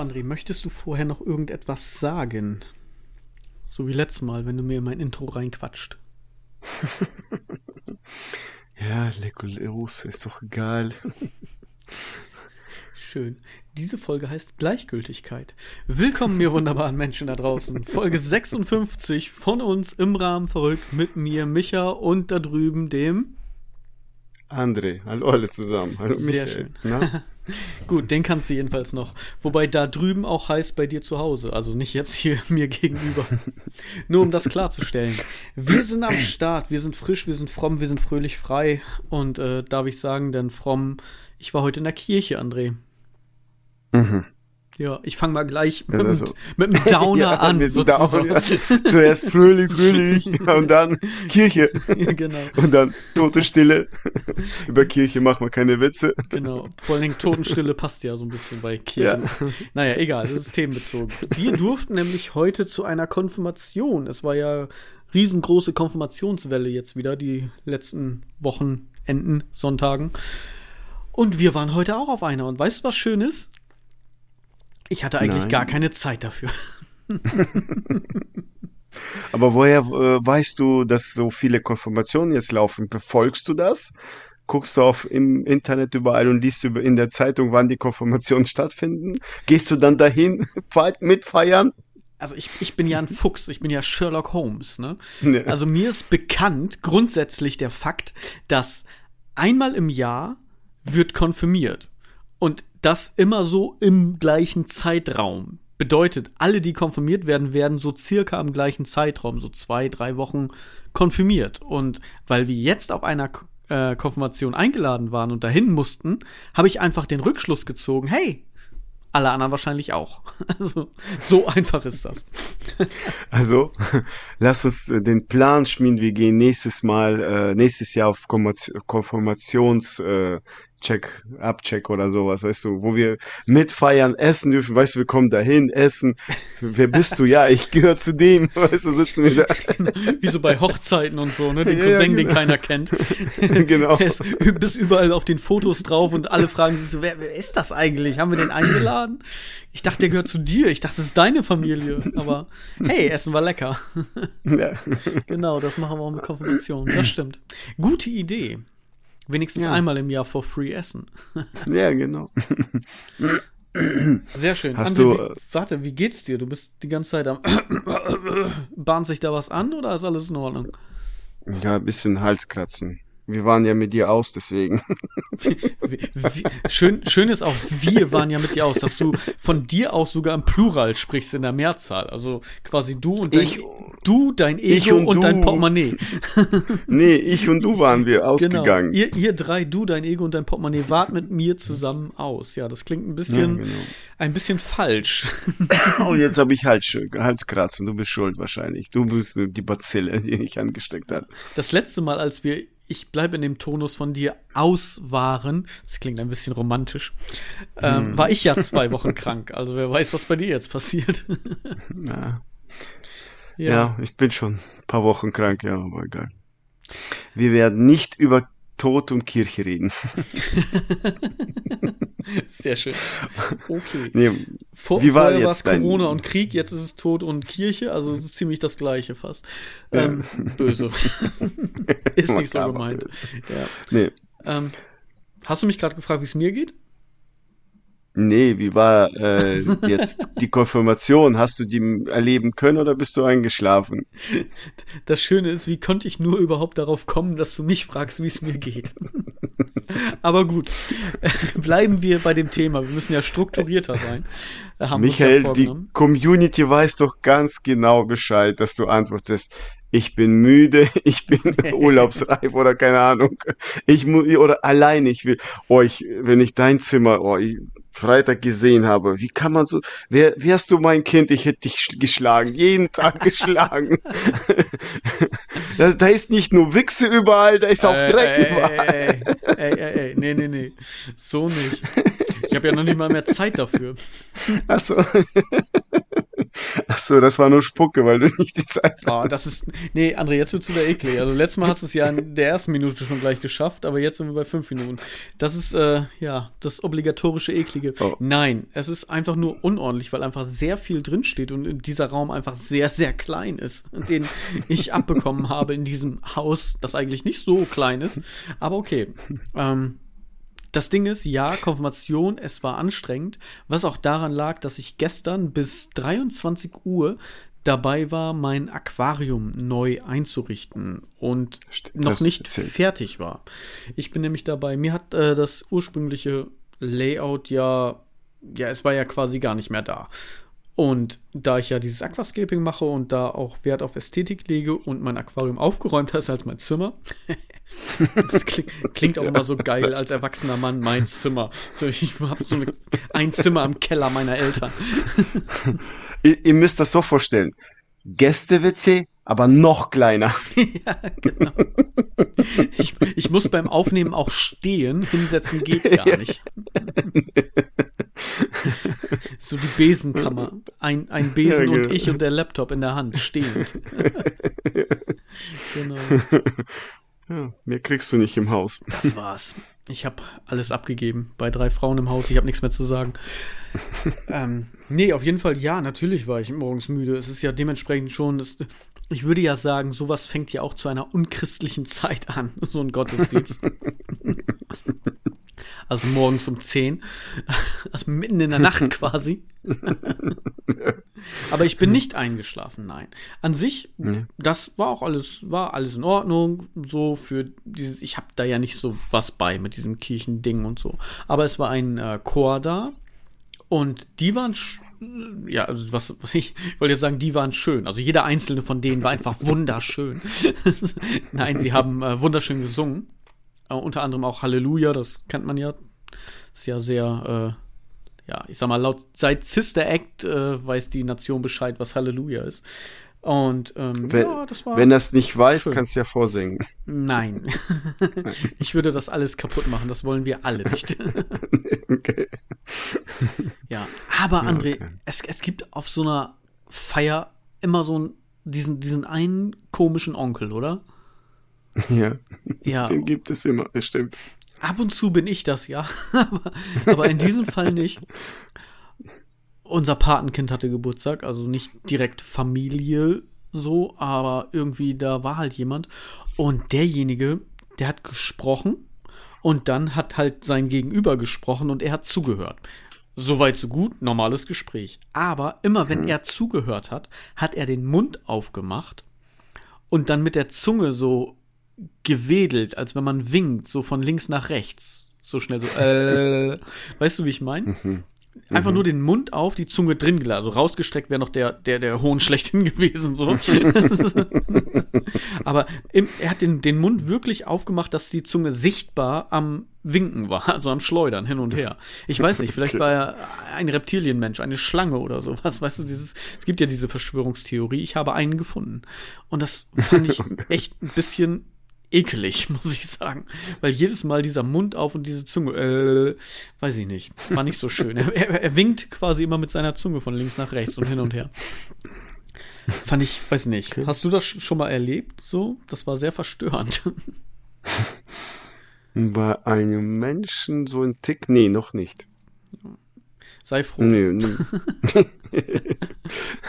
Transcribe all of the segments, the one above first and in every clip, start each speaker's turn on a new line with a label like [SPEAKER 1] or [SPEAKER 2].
[SPEAKER 1] So, André, möchtest du vorher noch irgendetwas sagen? So wie letztes Mal, wenn du mir in mein Intro reinquatscht.
[SPEAKER 2] ja, Legoleros, ist doch egal.
[SPEAKER 1] Schön. Diese Folge heißt Gleichgültigkeit. Willkommen, mir wunderbaren Menschen da draußen. Folge 56 von uns im Rahmen verrückt mit mir, Micha und da drüben dem
[SPEAKER 2] André. Hallo alle zusammen. Hallo
[SPEAKER 1] Sehr
[SPEAKER 2] Michael.
[SPEAKER 1] schön. Gut, den kannst du jedenfalls noch. Wobei da drüben auch heißt bei dir zu Hause. Also nicht jetzt hier mir gegenüber. Nur um das klarzustellen. Wir sind am Start. Wir sind frisch, wir sind fromm, wir sind fröhlich frei. Und äh, darf ich sagen, denn fromm, ich war heute in der Kirche, André.
[SPEAKER 2] Mhm.
[SPEAKER 1] Ja, ich fange mal gleich
[SPEAKER 2] Ja,
[SPEAKER 1] mit,
[SPEAKER 2] das
[SPEAKER 1] dem-
[SPEAKER 2] so.
[SPEAKER 1] mit dem Downer
[SPEAKER 2] ja,
[SPEAKER 1] an. sozusagen.
[SPEAKER 2] down, ja. Zuerst fröhlich, fröhlich und dann Kirche.
[SPEAKER 1] Ja, genau,
[SPEAKER 2] Und dann tote Stille. Über Kirche machen wir keine Witze.
[SPEAKER 1] genau. Vor allen Dingen Totenstille passt ja so ein bisschen bei Kirchen. Naja, egal, das ist themenbezogen. Wir durften nämlich heute zu einer Konfirmation. Es war ja riesengroße Konfirmationswelle jetzt wieder, die letzten Wochenenden, Sonntagen. Und wir waren heute auch auf einer. Und weißt du, was schön ist? Ich hatte eigentlich
[SPEAKER 2] Nein.
[SPEAKER 1] gar keine Zeit dafür.
[SPEAKER 2] Aber woher äh, weißt du, dass so viele Konfirmationen jetzt laufen? Befolgst du das? Guckst du auf im Internet überall und liest über in der Zeitung, wann die Konfirmationen stattfinden? Gehst du dann dahin fe- mitfeiern?
[SPEAKER 1] Also ich, ich bin ja ein Fuchs, ich bin ja Sherlock Holmes, ne?
[SPEAKER 2] Nee.
[SPEAKER 1] Also mir ist bekannt grundsätzlich der Fakt, dass einmal im Jahr wird konfirmiert. Und das immer so im gleichen Zeitraum. Bedeutet, alle, die konfirmiert werden, werden so circa im gleichen Zeitraum, so zwei, drei Wochen konfirmiert. Und weil wir jetzt auf einer äh, Konfirmation eingeladen waren und dahin mussten, habe ich einfach den Rückschluss gezogen, hey, alle anderen wahrscheinlich auch. Also, so einfach ist das.
[SPEAKER 2] Also, lass uns äh, den Plan schmieden. Wir gehen nächstes Mal, äh, nächstes Jahr auf Konfirmations- Konfirmations äh, Check, Abcheck oder sowas, weißt du, wo wir mitfeiern, essen dürfen, weißt du, wir kommen dahin, essen. Wer bist du? Ja, ich gehöre zu dem, weißt du, sitzen wir da.
[SPEAKER 1] Wie so bei Hochzeiten und so, ne? Den
[SPEAKER 2] Ja, ja,
[SPEAKER 1] Cousin, den
[SPEAKER 2] genau.
[SPEAKER 1] keiner kennt.
[SPEAKER 2] Genau.
[SPEAKER 1] Er ist ü- bis überall auf den Fotos drauf und alle fragen sich so, wer, wer ist das eigentlich? Haben wir den eingeladen? Ich dachte, der gehört zu dir. Ich dachte, das ist deine Familie. Aber hey, Essen war lecker.
[SPEAKER 2] Ja.
[SPEAKER 1] genau, das machen wir auch mit Konfirmation. Das stimmt. Gute Idee. Wenigstens
[SPEAKER 2] Ja.
[SPEAKER 1] einmal im Jahr for free essen.
[SPEAKER 2] ja, genau.
[SPEAKER 1] Sehr schön.
[SPEAKER 2] Hast
[SPEAKER 1] André,
[SPEAKER 2] du,
[SPEAKER 1] wie,
[SPEAKER 2] äh,
[SPEAKER 1] warte, wie geht's dir? Du bist die ganze Zeit am bahnt sich da was an oder ist alles in Ordnung?
[SPEAKER 2] Ja, ein bisschen Halskratzen. Wir waren ja mit dir aus, deswegen.
[SPEAKER 1] Wie, wie, schön, schön ist auch, wir waren ja mit dir aus, dass du von dir aus sogar im Plural sprichst in der Mehrzahl. Also quasi du und dein,
[SPEAKER 2] Ich-
[SPEAKER 1] du, dein Ego
[SPEAKER 2] ich und
[SPEAKER 1] und, dein. Portemonnaie.
[SPEAKER 2] Nee, ich und du waren wir
[SPEAKER 1] Genau.
[SPEAKER 2] ausgegangen.
[SPEAKER 1] Ihr, ihr drei, du, dein Ego und dein Portemonnaie, wart mit mir zusammen aus. Ja, das klingt ein
[SPEAKER 2] Ja,
[SPEAKER 1] bisschen,
[SPEAKER 2] genau.
[SPEAKER 1] ein bisschen falsch.
[SPEAKER 2] Und jetzt habe ich Hals, Halskratzen. Du bist schuld wahrscheinlich. Du bist die Bazille, die mich angesteckt hat.
[SPEAKER 1] Das letzte Mal, als wir, ich bleibe in dem Tonus von dir aus waren, das klingt ein bisschen romantisch, ähm, war ich ja zwei Wochen krank. Also wer weiß, was bei dir jetzt passiert.
[SPEAKER 2] Ja. Ja, ich bin schon ein paar Wochen krank, ja, aber egal. Wir werden nicht über Tod und Kirche reden.
[SPEAKER 1] Sehr schön. Okay.
[SPEAKER 2] Nee,
[SPEAKER 1] Vor,
[SPEAKER 2] Wie war
[SPEAKER 1] vorher war es Corona und Krieg, jetzt ist es Tod und Kirche, also ist ziemlich das Gleiche fast. Ähm, böse. ist nicht so gemeint. Ja.
[SPEAKER 2] nee,
[SPEAKER 1] Ähm, hast du mich gerade gefragt, wie es mir geht?
[SPEAKER 2] Nee, wie war äh, jetzt die Konfirmation? Hast du die erleben können oder bist du eingeschlafen?
[SPEAKER 1] Das Schöne ist, wie konnte ich nur überhaupt darauf kommen, dass du mich fragst, wie es mir geht? Aber gut, bleiben wir bei dem Thema. Wir müssen ja strukturierter sein. Haben uns ja
[SPEAKER 2] Michael, die. Community weiß doch ganz genau Bescheid, dass du antwortest. Ich bin müde, ich bin urlaubsreif oder keine Ahnung. Ich muss oder allein ich will. Oh, ich, wenn ich dein Zimmer oh, ich, Freitag gesehen habe, wie kann man so? Wer, wärst du mein Kind? Ich hätte dich sch- geschlagen, jeden Tag geschlagen. da, da ist nicht nur Wichse überall, da ist auch
[SPEAKER 1] Äh,
[SPEAKER 2] Dreck
[SPEAKER 1] ey,
[SPEAKER 2] überall.
[SPEAKER 1] ey, ey, ey, ey, nee, nee, nee. So nicht. Ich habe ja noch nicht mal mehr Zeit dafür.
[SPEAKER 2] Also, Ach so, das war nur Spucke, weil du nicht die Zeit
[SPEAKER 1] Oh, das ist. Nee, André, jetzt wird's wieder eklig. Also letztes Mal hast du es ja in der ersten Minute schon gleich geschafft, aber jetzt sind wir bei fünf Minuten. Das ist, äh, ja, das obligatorische Eklige.
[SPEAKER 2] Oh.
[SPEAKER 1] Nein, es ist einfach nur unordentlich, weil einfach sehr viel drinsteht und dieser Raum einfach sehr, sehr klein ist, den ich abbekommen habe in diesem Haus, das eigentlich nicht so klein ist. Aber okay. Ähm, das Ding ist, ja, Konfirmation, es war anstrengend, was auch daran lag, dass ich gestern bis 23 Uhr dabei war, mein Aquarium neu einzurichten und
[SPEAKER 2] Stimmt,
[SPEAKER 1] noch nicht
[SPEAKER 2] erzählt.
[SPEAKER 1] fertig war. Ich bin nämlich dabei, mir hat äh, das ursprüngliche Layout ja, ja, es war ja quasi gar nicht mehr da. Und da ich ja dieses Aquascaping mache und da auch Wert auf Ästhetik lege und mein Aquarium aufgeräumter ist als mein Zimmer, das klingt, klingt auch immer so geil als erwachsener Mann, mein Zimmer. So, ich habe so eine, ein Zimmer im Keller meiner Eltern.
[SPEAKER 2] Ihr, ihr müsst das so vorstellen. Gäste-WC, aber noch kleiner.
[SPEAKER 1] ja, genau. Ich, ich muss beim Aufnehmen auch stehen, hinsetzen geht gar nicht. so die Besenkammer. Ein, ein Besen
[SPEAKER 2] Ja,
[SPEAKER 1] und
[SPEAKER 2] genau.
[SPEAKER 1] ich und der Laptop in der Hand, stehend. genau.
[SPEAKER 2] Ja, mehr kriegst du nicht im Haus.
[SPEAKER 1] Das war's. Ich habe alles abgegeben bei drei Frauen im Haus. Ich habe nichts mehr zu sagen. ähm, nee, auf jeden Fall, ja, natürlich war ich morgens müde. Es ist ja dementsprechend schon, das, ich würde ja sagen, sowas fängt ja auch zu einer unchristlichen Zeit an, so ein Gottesdienst. also morgens um 10. Also mitten in der Nacht quasi. Aber ich bin nicht eingeschlafen, nein. An sich, das war auch alles, war alles in Ordnung. So für dieses, ich habe da ja nicht so was bei mit diesem Kirchending und so. Aber es war ein äh, Chor da und die waren, ja, also was, was ich, ich wollte jetzt sagen, die waren schön. Also jeder einzelne von denen war einfach wunderschön. nein, sie haben äh, wunderschön gesungen. Äh, unter anderem auch Halleluja, das kennt man ja. Ist ja sehr, äh, ja, ich sag mal, laut seit Sister Act äh, weiß die Nation Bescheid, was Halleluja ist. Und ähm,
[SPEAKER 2] Wenn,
[SPEAKER 1] ja, das war.
[SPEAKER 2] wenn das nicht weiß,
[SPEAKER 1] schön.
[SPEAKER 2] kannst du ja vorsingen.
[SPEAKER 1] Nein. ich würde das alles kaputt machen, das wollen wir alle nicht.
[SPEAKER 2] Okay.
[SPEAKER 1] ja. Aber André,
[SPEAKER 2] okay.
[SPEAKER 1] es, es gibt auf so einer Feier immer so einen, diesen, diesen einen komischen Onkel, oder?
[SPEAKER 2] Ja,
[SPEAKER 1] Ja.
[SPEAKER 2] den gibt es immer, das stimmt.
[SPEAKER 1] Ab und zu bin ich das, ja. aber, aber in diesem Fall nicht. Unser Patenkind hatte Geburtstag, also nicht direkt Familie so, aber irgendwie da war halt jemand. Und derjenige, der hat gesprochen und dann hat halt sein Gegenüber gesprochen und er hat zugehört. Soweit so gut, normales Gespräch. Aber immer wenn er zugehört hat, hat er den Mund aufgemacht und dann mit der Zunge so gewedelt, als wenn man winkt, so von links nach rechts. So schnell so, äh, weißt du, wie ich meine? Einfach nur den Mund auf, die Zunge drin gelassen. Also rausgestreckt wäre noch der, der, der Hohn schlechthin gewesen, so. Aber im, er hat den, den Mund wirklich aufgemacht, dass die Zunge sichtbar am Winken war, also am Schleudern hin und her. Ich weiß nicht, vielleicht war er ein Reptilienmensch, eine Schlange oder sowas. Weißt du, dieses, es gibt ja diese Verschwörungstheorie. Ich habe einen gefunden. Und das fand ich echt ein bisschen ekelig, muss ich sagen. Weil jedes Mal dieser Mund auf und diese Zunge, äh, weiß ich nicht, war nicht so schön. Er, er, er winkt quasi immer mit seiner Zunge von links nach rechts und hin und her. Fand ich, weiß nicht. Hast du das schon mal erlebt? So? Das war sehr verstörend.
[SPEAKER 2] Bei einem Menschen so ein Tick? Nee, noch nicht.
[SPEAKER 1] Sei froh.
[SPEAKER 2] Nee, nee.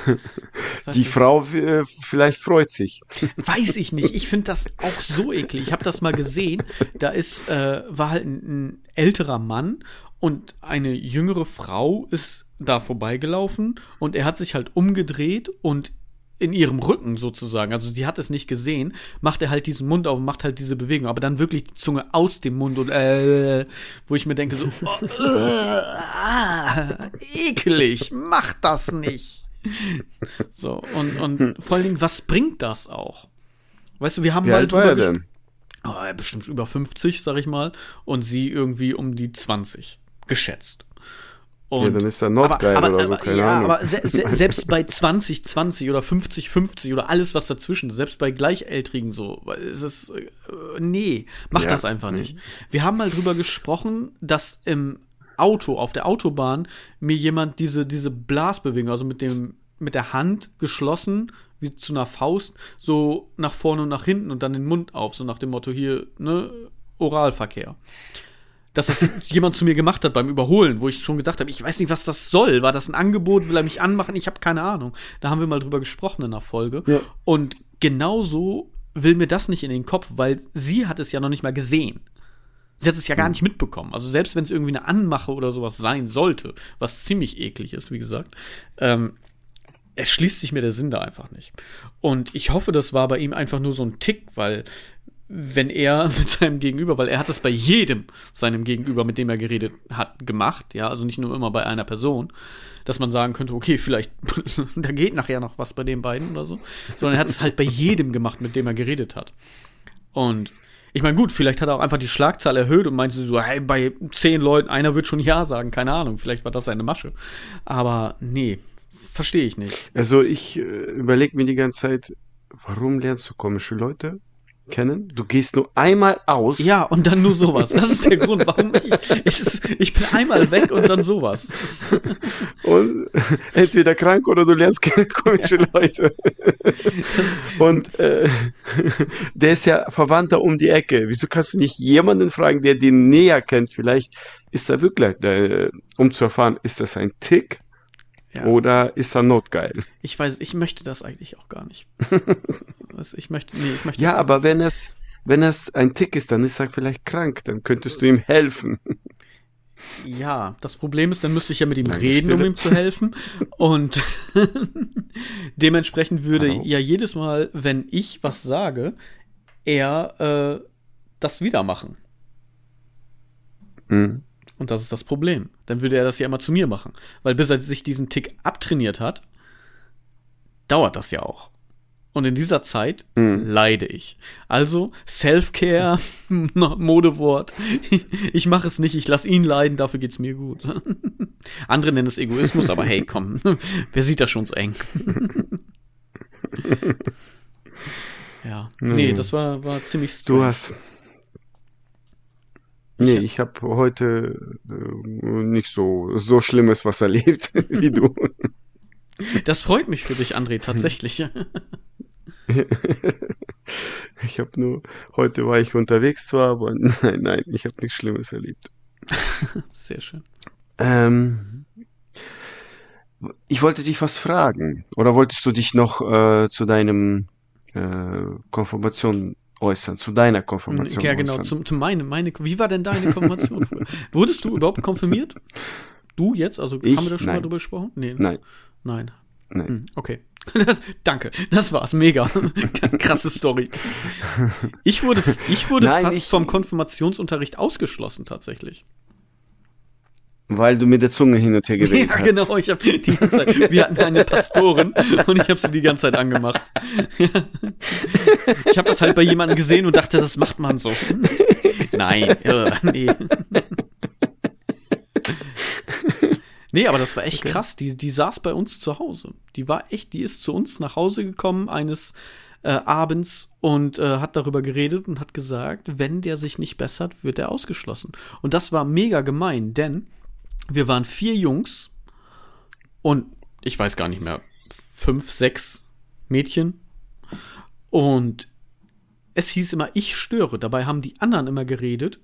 [SPEAKER 2] Die Frau äh, vielleicht freut sich.
[SPEAKER 1] Weiß ich nicht. Ich finde das auch so eklig. Ich habe das mal gesehen. Da ist, äh, war halt ein, ein älterer Mann und eine jüngere Frau ist da vorbeigelaufen und er hat sich halt umgedreht und in ihrem Rücken sozusagen, also sie hat es nicht gesehen, macht er halt diesen Mund auf und macht halt diese Bewegung, aber dann wirklich die Zunge aus dem Mund und äh, wo ich mir denke so, oh, äh, ah, eklig, mach das nicht. So, und, und vor allen Dingen, was bringt das auch? Weißt du, wir haben
[SPEAKER 2] Wie
[SPEAKER 1] mal
[SPEAKER 2] alt war er denn?
[SPEAKER 1] Oh, bestimmt über 50, sag ich mal, und sie irgendwie um die 20 geschätzt. Und,
[SPEAKER 2] Ja, dann ist er Nordgeil
[SPEAKER 1] aber, aber,
[SPEAKER 2] oder so, keine
[SPEAKER 1] ja,
[SPEAKER 2] Ahnung.
[SPEAKER 1] aber se se selbst bei 20, 20 oder 50, 50 oder alles was dazwischen, selbst bei Gleichaltrigen so, ist es, äh, nee, mach
[SPEAKER 2] Ja.
[SPEAKER 1] das einfach nicht. Wir haben mal drüber gesprochen, dass im Auto, auf der Autobahn, mir jemand diese, diese Blasbewegung, also mit dem mit der Hand geschlossen, wie zu einer Faust, so nach vorne und nach hinten und dann den Mund auf, so nach dem Motto hier, ne, Oralverkehr. Dass das jemand zu mir gemacht hat beim Überholen, wo ich schon gedacht habe, ich weiß nicht, was das soll. War das ein Angebot? Will er mich anmachen? Ich habe keine Ahnung. Da haben wir mal drüber gesprochen in der Folge.
[SPEAKER 2] Ja.
[SPEAKER 1] Und genauso will mir das nicht in den Kopf, weil sie hat es ja noch nicht mal gesehen. Sie hat es ja gar nicht mitbekommen. Also selbst wenn es irgendwie eine Anmache oder sowas sein sollte, was ziemlich eklig ist, wie gesagt, ähm, es schließt sich mir der Sinn da einfach nicht. Und ich hoffe, das war bei ihm einfach nur so ein Tick, weil wenn er mit seinem Gegenüber, weil er hat das bei jedem seinem Gegenüber, mit dem er geredet hat, gemacht, ja, also nicht nur immer bei einer Person, dass man sagen könnte, okay, vielleicht, da geht nachher noch was bei den beiden oder so, sondern er hat es halt bei jedem gemacht, mit dem er geredet hat. Und ich meine, gut, vielleicht hat er auch einfach die Schlagzahl erhöht und meinte so, hey, bei zehn Leuten, einer wird schon Ja sagen, keine Ahnung, vielleicht war das seine Masche. Aber nee, verstehe ich nicht.
[SPEAKER 2] Also ich äh, überlege mir die ganze Zeit, warum lernst du komische Leute kennen? Du gehst nur einmal aus.
[SPEAKER 1] Ja, und dann nur sowas. Das ist der Grund, warum ich, ich, ich bin einmal weg und dann sowas.
[SPEAKER 2] Und entweder krank oder du lernst keine komische Leute. Und äh, der ist ja Verwandter um die Ecke. Wieso kannst du nicht jemanden fragen, der den näher kennt? Vielleicht ist er wirklich, äh, um zu erfahren, ist das ein Tick
[SPEAKER 1] Ja.
[SPEAKER 2] oder ist er notgeil?
[SPEAKER 1] Ich weiß, ich möchte das eigentlich auch gar nicht. Also ich möchte, nee, ich möchte
[SPEAKER 2] Ja, aber wenn es, wenn es ein Tick ist, dann ist er vielleicht krank. Dann könntest du ihm helfen.
[SPEAKER 1] Ja, das Problem ist, dann müsste ich ja mit ihm
[SPEAKER 2] Lange
[SPEAKER 1] reden, um
[SPEAKER 2] Stille.
[SPEAKER 1] ihm zu helfen. Und dementsprechend würde
[SPEAKER 2] Hallo?
[SPEAKER 1] ja jedes Mal, wenn ich was sage, er äh, das wieder machen.
[SPEAKER 2] Hm.
[SPEAKER 1] Und das ist das Problem. Dann würde er das ja immer zu mir machen. Weil bis er sich diesen Tick abtrainiert hat, dauert das ja auch. Und in dieser Zeit
[SPEAKER 2] Hm.
[SPEAKER 1] leide ich. Also Self-Care, Modewort. Ich mache es nicht, ich lasse ihn leiden, dafür geht's mir gut. Andere nennen es Egoismus, aber hey, komm, wer sieht das schon so eng? Ja, nee, das war, war ziemlich
[SPEAKER 2] Du
[SPEAKER 1] strange.
[SPEAKER 2] hast. Nee, ich habe heute äh, nicht so, so Schlimmes was erlebt wie du.
[SPEAKER 1] Das freut mich für dich, André, tatsächlich.
[SPEAKER 2] Ich habe nur, heute war ich unterwegs zwar, aber nein, nein, ich habe nichts Schlimmes erlebt.
[SPEAKER 1] Sehr schön.
[SPEAKER 2] Ähm, ich wollte dich was fragen. Oder wolltest du dich noch äh, zu deinem äh, Konfirmation äußern, zu deiner Konfirmation
[SPEAKER 1] Ja, genau,
[SPEAKER 2] äußern?
[SPEAKER 1] zum, zum meine, meine, wie war denn deine Konfirmation? Wurdest du überhaupt konfirmiert? Du jetzt? Also
[SPEAKER 2] Ich?
[SPEAKER 1] haben wir da schon mal
[SPEAKER 2] Nein.
[SPEAKER 1] drüber gesprochen? Nee.
[SPEAKER 2] Nein,
[SPEAKER 1] Nein.
[SPEAKER 2] nein.
[SPEAKER 1] Hm, okay. Das, danke. Das war's. Mega. Krasse Story. Ich wurde, ich wurde
[SPEAKER 2] Nein,
[SPEAKER 1] fast
[SPEAKER 2] ich-
[SPEAKER 1] vom Konfirmationsunterricht ausgeschlossen, tatsächlich.
[SPEAKER 2] Weil du mit der Zunge hin und her gewedelt
[SPEAKER 1] Ja,
[SPEAKER 2] hast.
[SPEAKER 1] genau. Ich habe die ganze Zeit, wir hatten eine Pastorin und ich habe sie die ganze Zeit angemacht. Ich habe das halt bei jemandem gesehen und dachte, das macht man so. Nein, äh, nee. Nee, aber das war echt krass. Die, die saß bei uns zu Hause. Die war echt, die ist zu uns nach Hause gekommen eines äh, Abends und äh, hat darüber geredet und hat gesagt, wenn der sich nicht bessert, wird er ausgeschlossen. Und das war mega gemein, denn wir waren vier Jungs und ich weiß gar nicht mehr, fünf, sechs Mädchen. Und es hieß immer, ich störe. Dabei haben die anderen immer geredet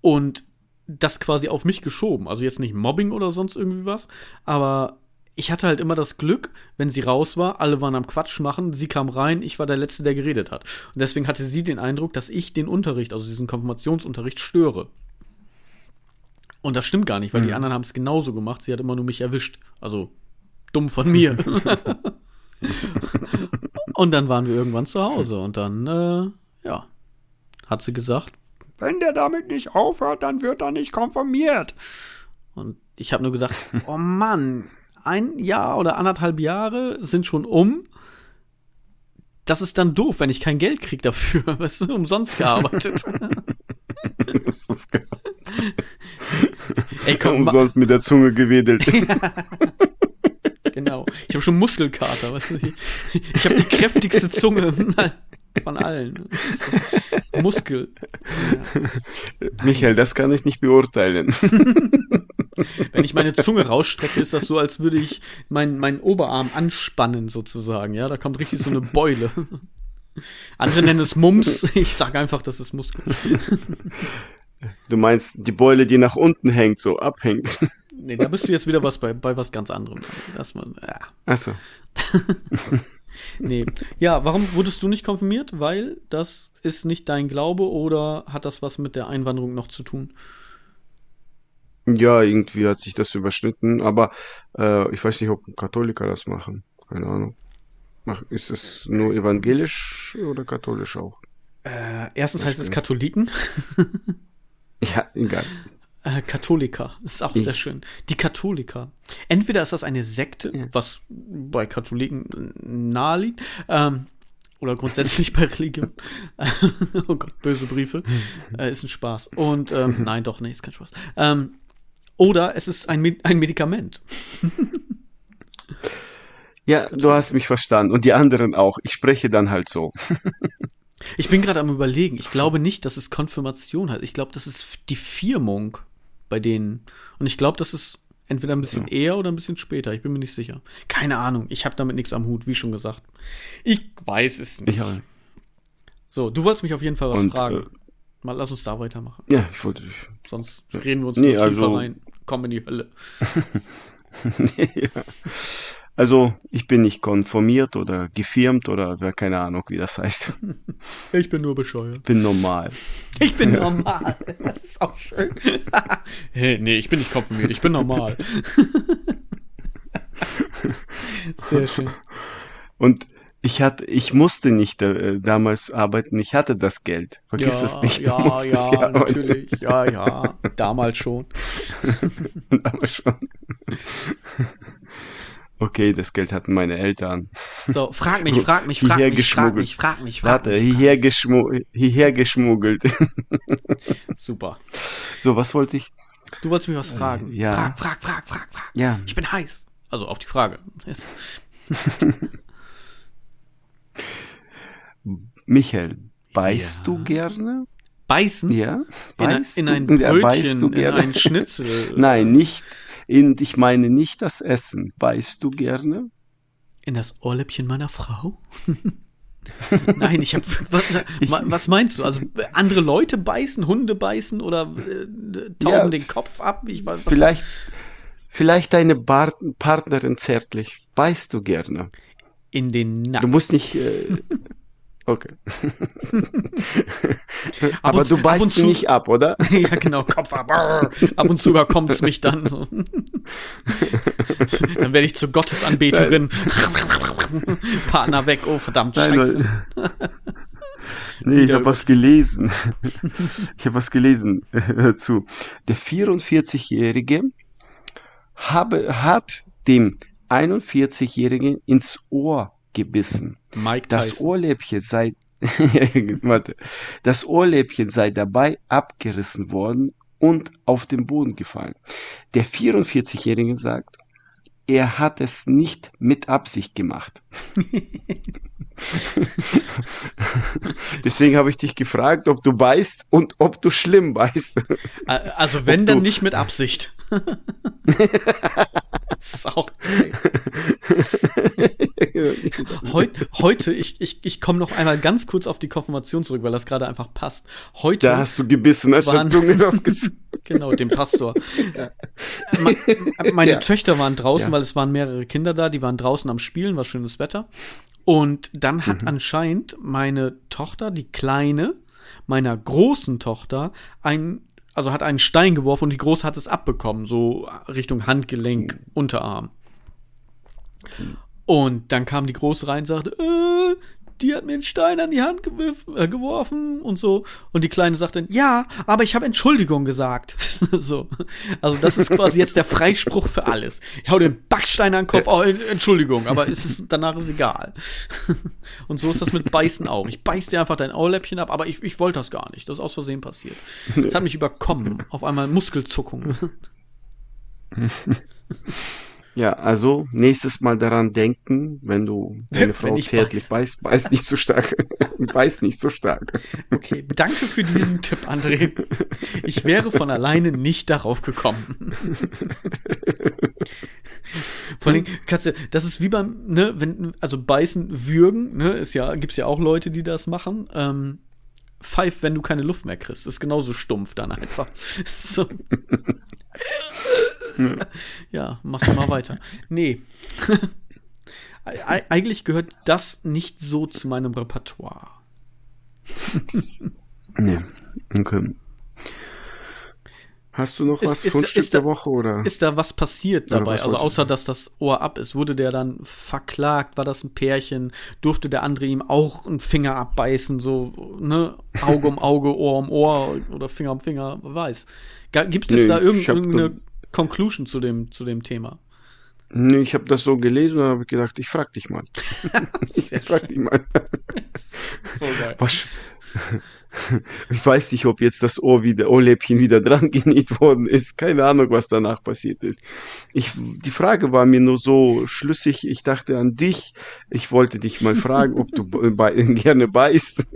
[SPEAKER 1] und das quasi auf mich geschoben. Also jetzt nicht Mobbing oder sonst irgendwie was, aber ich hatte halt immer das Glück, wenn sie raus war, alle waren am Quatsch machen, sie kam rein, ich war der Letzte, der geredet hat. Und deswegen hatte sie den Eindruck, dass ich den Unterricht, also diesen Konfirmationsunterricht, störe. Und das stimmt gar nicht, weil die anderen haben es genauso gemacht. Sie hat immer nur mich erwischt. Also dumm von mir. und dann waren wir irgendwann zu Hause und dann, äh, ja, hat sie gesagt, wenn der damit nicht aufhört, dann wird er nicht konfirmiert. Und ich habe nur gedacht, oh Mann, ein Jahr oder anderthalb Jahre sind schon um. Das ist dann doof, wenn ich kein Geld krieg dafür. Weißt du, umsonst gearbeitet.
[SPEAKER 2] Ist geil.
[SPEAKER 1] Ey, komm,
[SPEAKER 2] Umsonst mit der Zunge gewedelt.
[SPEAKER 1] Genau. Ich habe schon Muskelkater, weißt du? Ich, ich habe die kräftigste Zunge. von allen. So, Muskel.
[SPEAKER 2] Ja. Michael, das kann ich nicht beurteilen.
[SPEAKER 1] Wenn ich meine Zunge rausstrecke, ist das so, als würde ich meinen mein Oberarm anspannen, sozusagen. Ja, da kommt richtig so eine Beule. Andere nennen es Mums. Ich sage einfach, das ist Muskel.
[SPEAKER 2] Du meinst die Beule, die nach unten hängt, so abhängt.
[SPEAKER 1] Nee, da bist du jetzt wieder was bei, bei was ganz anderem. Das ja.
[SPEAKER 2] Achso.
[SPEAKER 1] nee. Ja, warum wurdest du nicht konfirmiert? Weil das ist nicht dein Glaube oder hat das was mit der Einwanderung noch zu tun?
[SPEAKER 2] Ja, irgendwie hat sich das überschnitten, aber äh, ich weiß nicht, ob Katholiker das machen. Keine Ahnung. Ist es nur evangelisch oder katholisch auch?
[SPEAKER 1] Äh, erstens heißt es Katholiken.
[SPEAKER 2] ja, egal.
[SPEAKER 1] Äh, Katholiker, das ist auch ich. sehr schön. Die Katholiker. Entweder ist das eine Sekte, ja. was bei Katholiken nahe liegt, ähm, oder grundsätzlich bei Religion. oh Gott, böse Briefe. Äh, ist ein Spaß. Und ähm, nein, doch, nee, ist kein Spaß. Ähm, oder es ist ein, ein Medikament.
[SPEAKER 2] Ja, du hast mich verstanden. Und die anderen auch. Ich spreche dann halt so.
[SPEAKER 1] ich bin gerade am überlegen. Ich glaube nicht, dass es Konfirmation hat. Ich glaube, das ist die Firmung bei denen. Und ich glaube, das ist entweder ein bisschen ja. eher oder ein bisschen später. Ich bin mir nicht sicher. Keine Ahnung. Ich habe damit nichts am Hut, wie schon gesagt. Ich weiß es nicht. Ja. So, du wolltest mich auf jeden Fall was Und, fragen. Äh, Mal lass uns da weitermachen.
[SPEAKER 2] Ja, ich wollte.
[SPEAKER 1] Sonst reden wir uns
[SPEAKER 2] nee, also, rein.
[SPEAKER 1] Komm in die Hölle.
[SPEAKER 2] ja. Also, ich bin nicht konformiert oder gefirmt oder keine Ahnung, wie das heißt.
[SPEAKER 1] Ich bin nur bescheuert.
[SPEAKER 2] Bin normal.
[SPEAKER 1] Ich bin normal. Das ist auch schön. hey, nee, ich bin nicht konformiert, ich bin normal. Sehr schön.
[SPEAKER 2] Und ich hatte, ich musste nicht äh, damals arbeiten, ich hatte das Geld. Vergiss ja, das nicht.
[SPEAKER 1] Ja, ja, ja natürlich. Ja, ja, damals schon.
[SPEAKER 2] damals schon. Okay, das Geld hatten meine Eltern.
[SPEAKER 1] So, frag mich, frag mich, frag hierher mich, frag mich, frag mich, frag
[SPEAKER 2] Warte, mich. Hierher, geschmu hierher geschmuggelt.
[SPEAKER 1] Super.
[SPEAKER 2] So, was wollte ich?
[SPEAKER 1] Du wolltest mich was fragen.
[SPEAKER 2] Äh, ja.
[SPEAKER 1] Frag, frag, frag, frag, frag.
[SPEAKER 2] Ja.
[SPEAKER 1] Ich bin heiß. Also auf die Frage.
[SPEAKER 2] Michael, beißt ja. du gerne?
[SPEAKER 1] Beißen?
[SPEAKER 2] Ja.
[SPEAKER 1] Beißt in, ein, in ein Brötchen, du gerne? in ein Schnitzel?
[SPEAKER 2] Nein, nicht. Und ich meine nicht das Essen. Beißt du gerne?
[SPEAKER 1] In das Ohrläppchen meiner Frau? Nein, ich habe. Was, was, meinst du? Also andere Leute beißen, Hunde beißen oder äh, tauben ja, den Kopf ab? Ich
[SPEAKER 2] weiß, vielleicht, vielleicht deine Bar Partnerin zärtlich. Beißt du gerne?
[SPEAKER 1] In den Nacken.
[SPEAKER 2] Du musst nicht. Äh, Okay. Aber du beißt zu, nicht ab, oder?
[SPEAKER 1] ja, genau, Kopf ab. Ab und zu überkommt es mich dann. So. dann werde ich zur Gottesanbeterin. Partner weg, oh verdammt, scheiße.
[SPEAKER 2] nee, ich habe was gelesen. Ich habe was gelesen. Hör zu. Der 44-Jährige hat dem 41-Jährigen ins Ohr gebissen.
[SPEAKER 1] Mike
[SPEAKER 2] Tyson. Das Ohrläppchen sei, warte, das Ohrläppchen sei dabei abgerissen worden und auf den Boden gefallen. Der 44-Jährige sagt, er hat es nicht mit Absicht gemacht. Deswegen habe ich dich gefragt, ob du beißt und ob du schlimm beißt.
[SPEAKER 1] Also wenn, dann nicht mit Absicht. das ist auch geil. Heut, heute, ich, ich, ich komme noch einmal ganz kurz auf die Konfirmation zurück, weil das gerade einfach passt. Heute.
[SPEAKER 2] Da hast du gebissen, als waren,
[SPEAKER 1] Genau, dem Pastor. Ja. Meine ja. Töchter waren draußen, ja. weil es waren mehrere Kinder da, die waren draußen am Spielen, war schönes Wetter. Und dann hat mhm. anscheinend meine Tochter, die kleine, meiner großen Tochter, ein, also hat einen Stein geworfen und die große hat es abbekommen, so Richtung Handgelenk, mhm. Unterarm. Und dann kam die Große rein und sagte, äh, die hat mir einen Stein an die Hand äh, geworfen und so. Und die Kleine sagt dann, ja, aber ich habe Entschuldigung gesagt. so. Also das ist quasi jetzt der Freispruch für alles. Ich hau den Backstein an den Kopf, oh, Entschuldigung, aber es ist, danach ist egal. und so ist das mit Beißen auch. Ich beiß dir einfach dein Ohrläppchen ab, aber ich, ich wollte das gar nicht. Das ist aus Versehen passiert. Das hat mich überkommen. Auf einmal Muskelzuckung.
[SPEAKER 2] Ja, also nächstes Mal daran denken, wenn du deine Frau
[SPEAKER 1] ich
[SPEAKER 2] zärtlich beißt, beißt nicht zu stark. beißt nicht so stark.
[SPEAKER 1] Okay, danke für diesen Tipp, André. Ich wäre von alleine nicht darauf gekommen. Vor allem, Katze, das ist wie beim, ne, wenn, also beißen, würgen, ne, ist ja, gibt's ja auch Leute, die das machen. Ähm, pfeif, wenn du keine Luft mehr kriegst. Ist genauso stumpf dann einfach. So. ja, mach doch mal weiter. Nee. Eig eigentlich gehört das nicht so zu meinem Repertoire.
[SPEAKER 2] nee, okay. Hast du noch
[SPEAKER 1] Ist-
[SPEAKER 2] was
[SPEAKER 1] ist-
[SPEAKER 2] Fundstück
[SPEAKER 1] ist da-
[SPEAKER 2] der Woche oder?
[SPEAKER 1] Ist da was passiert dabei?
[SPEAKER 2] was
[SPEAKER 1] Also außer dass das Ohr ab ist, wurde der dann verklagt? War das ein Pärchen? Durfte der andere ihm auch einen Finger abbeißen? So, ne? Auge um Auge, Ohr um Ohr oder Finger um Finger, wer weiß. Gibt es
[SPEAKER 2] Nee,
[SPEAKER 1] da irgend- irgendeine
[SPEAKER 2] ge-
[SPEAKER 1] Conclusion zu dem, zu dem Thema?
[SPEAKER 2] Nee, ich habe das so gelesen und habe gedacht, ich frag dich mal. Ich frag dich mal.
[SPEAKER 1] So geil.
[SPEAKER 2] Was? Ich weiß nicht, ob jetzt das Ohr wieder, Ohrläppchen wieder dran genäht worden ist. Keine Ahnung, was danach passiert ist. Ich, die Frage war mir nur so schlüssig. Ich dachte an dich. Ich wollte dich mal fragen, ob du bei, gerne beißt,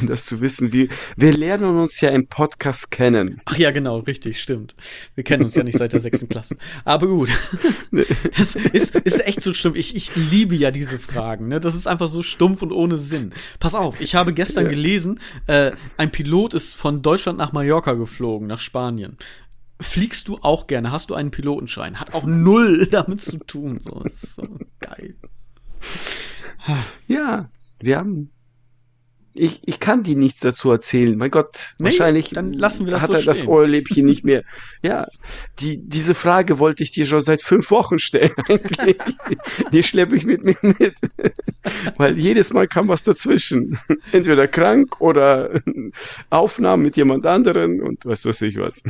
[SPEAKER 2] um das zu wissen. Wie, wir lernen uns ja im Podcast kennen.
[SPEAKER 1] Ach ja, genau, richtig, stimmt. Wir kennen uns ja nicht seit der sechsten Klasse. Aber gut. Das ist, ist echt so stumpf. Ich, ich liebe ja diese Fragen. Ne? Das ist einfach so stumpf und ohne Sinn. Pass auf, ich habe gestern gelesen, äh, ein Pilot ist von Deutschland nach Mallorca geflogen, nach Spanien. Fliegst du auch gerne? Hast du einen Pilotenschein? Hat auch null damit zu tun. So, ist so geil.
[SPEAKER 2] Ja, wir haben. Ich, ich kann dir nichts dazu erzählen. Mein Gott,
[SPEAKER 1] Nee,
[SPEAKER 2] wahrscheinlich
[SPEAKER 1] dann lassen wir das
[SPEAKER 2] hat
[SPEAKER 1] so
[SPEAKER 2] er das. Ohrläppchen nicht mehr. Ja, die, diese Frage wollte ich dir schon seit fünf Wochen stellen eigentlich. die schleppe ich mit mir mit. Weil jedes Mal kam was dazwischen. Entweder krank oder Aufnahmen mit jemand anderen und was weiß ich was.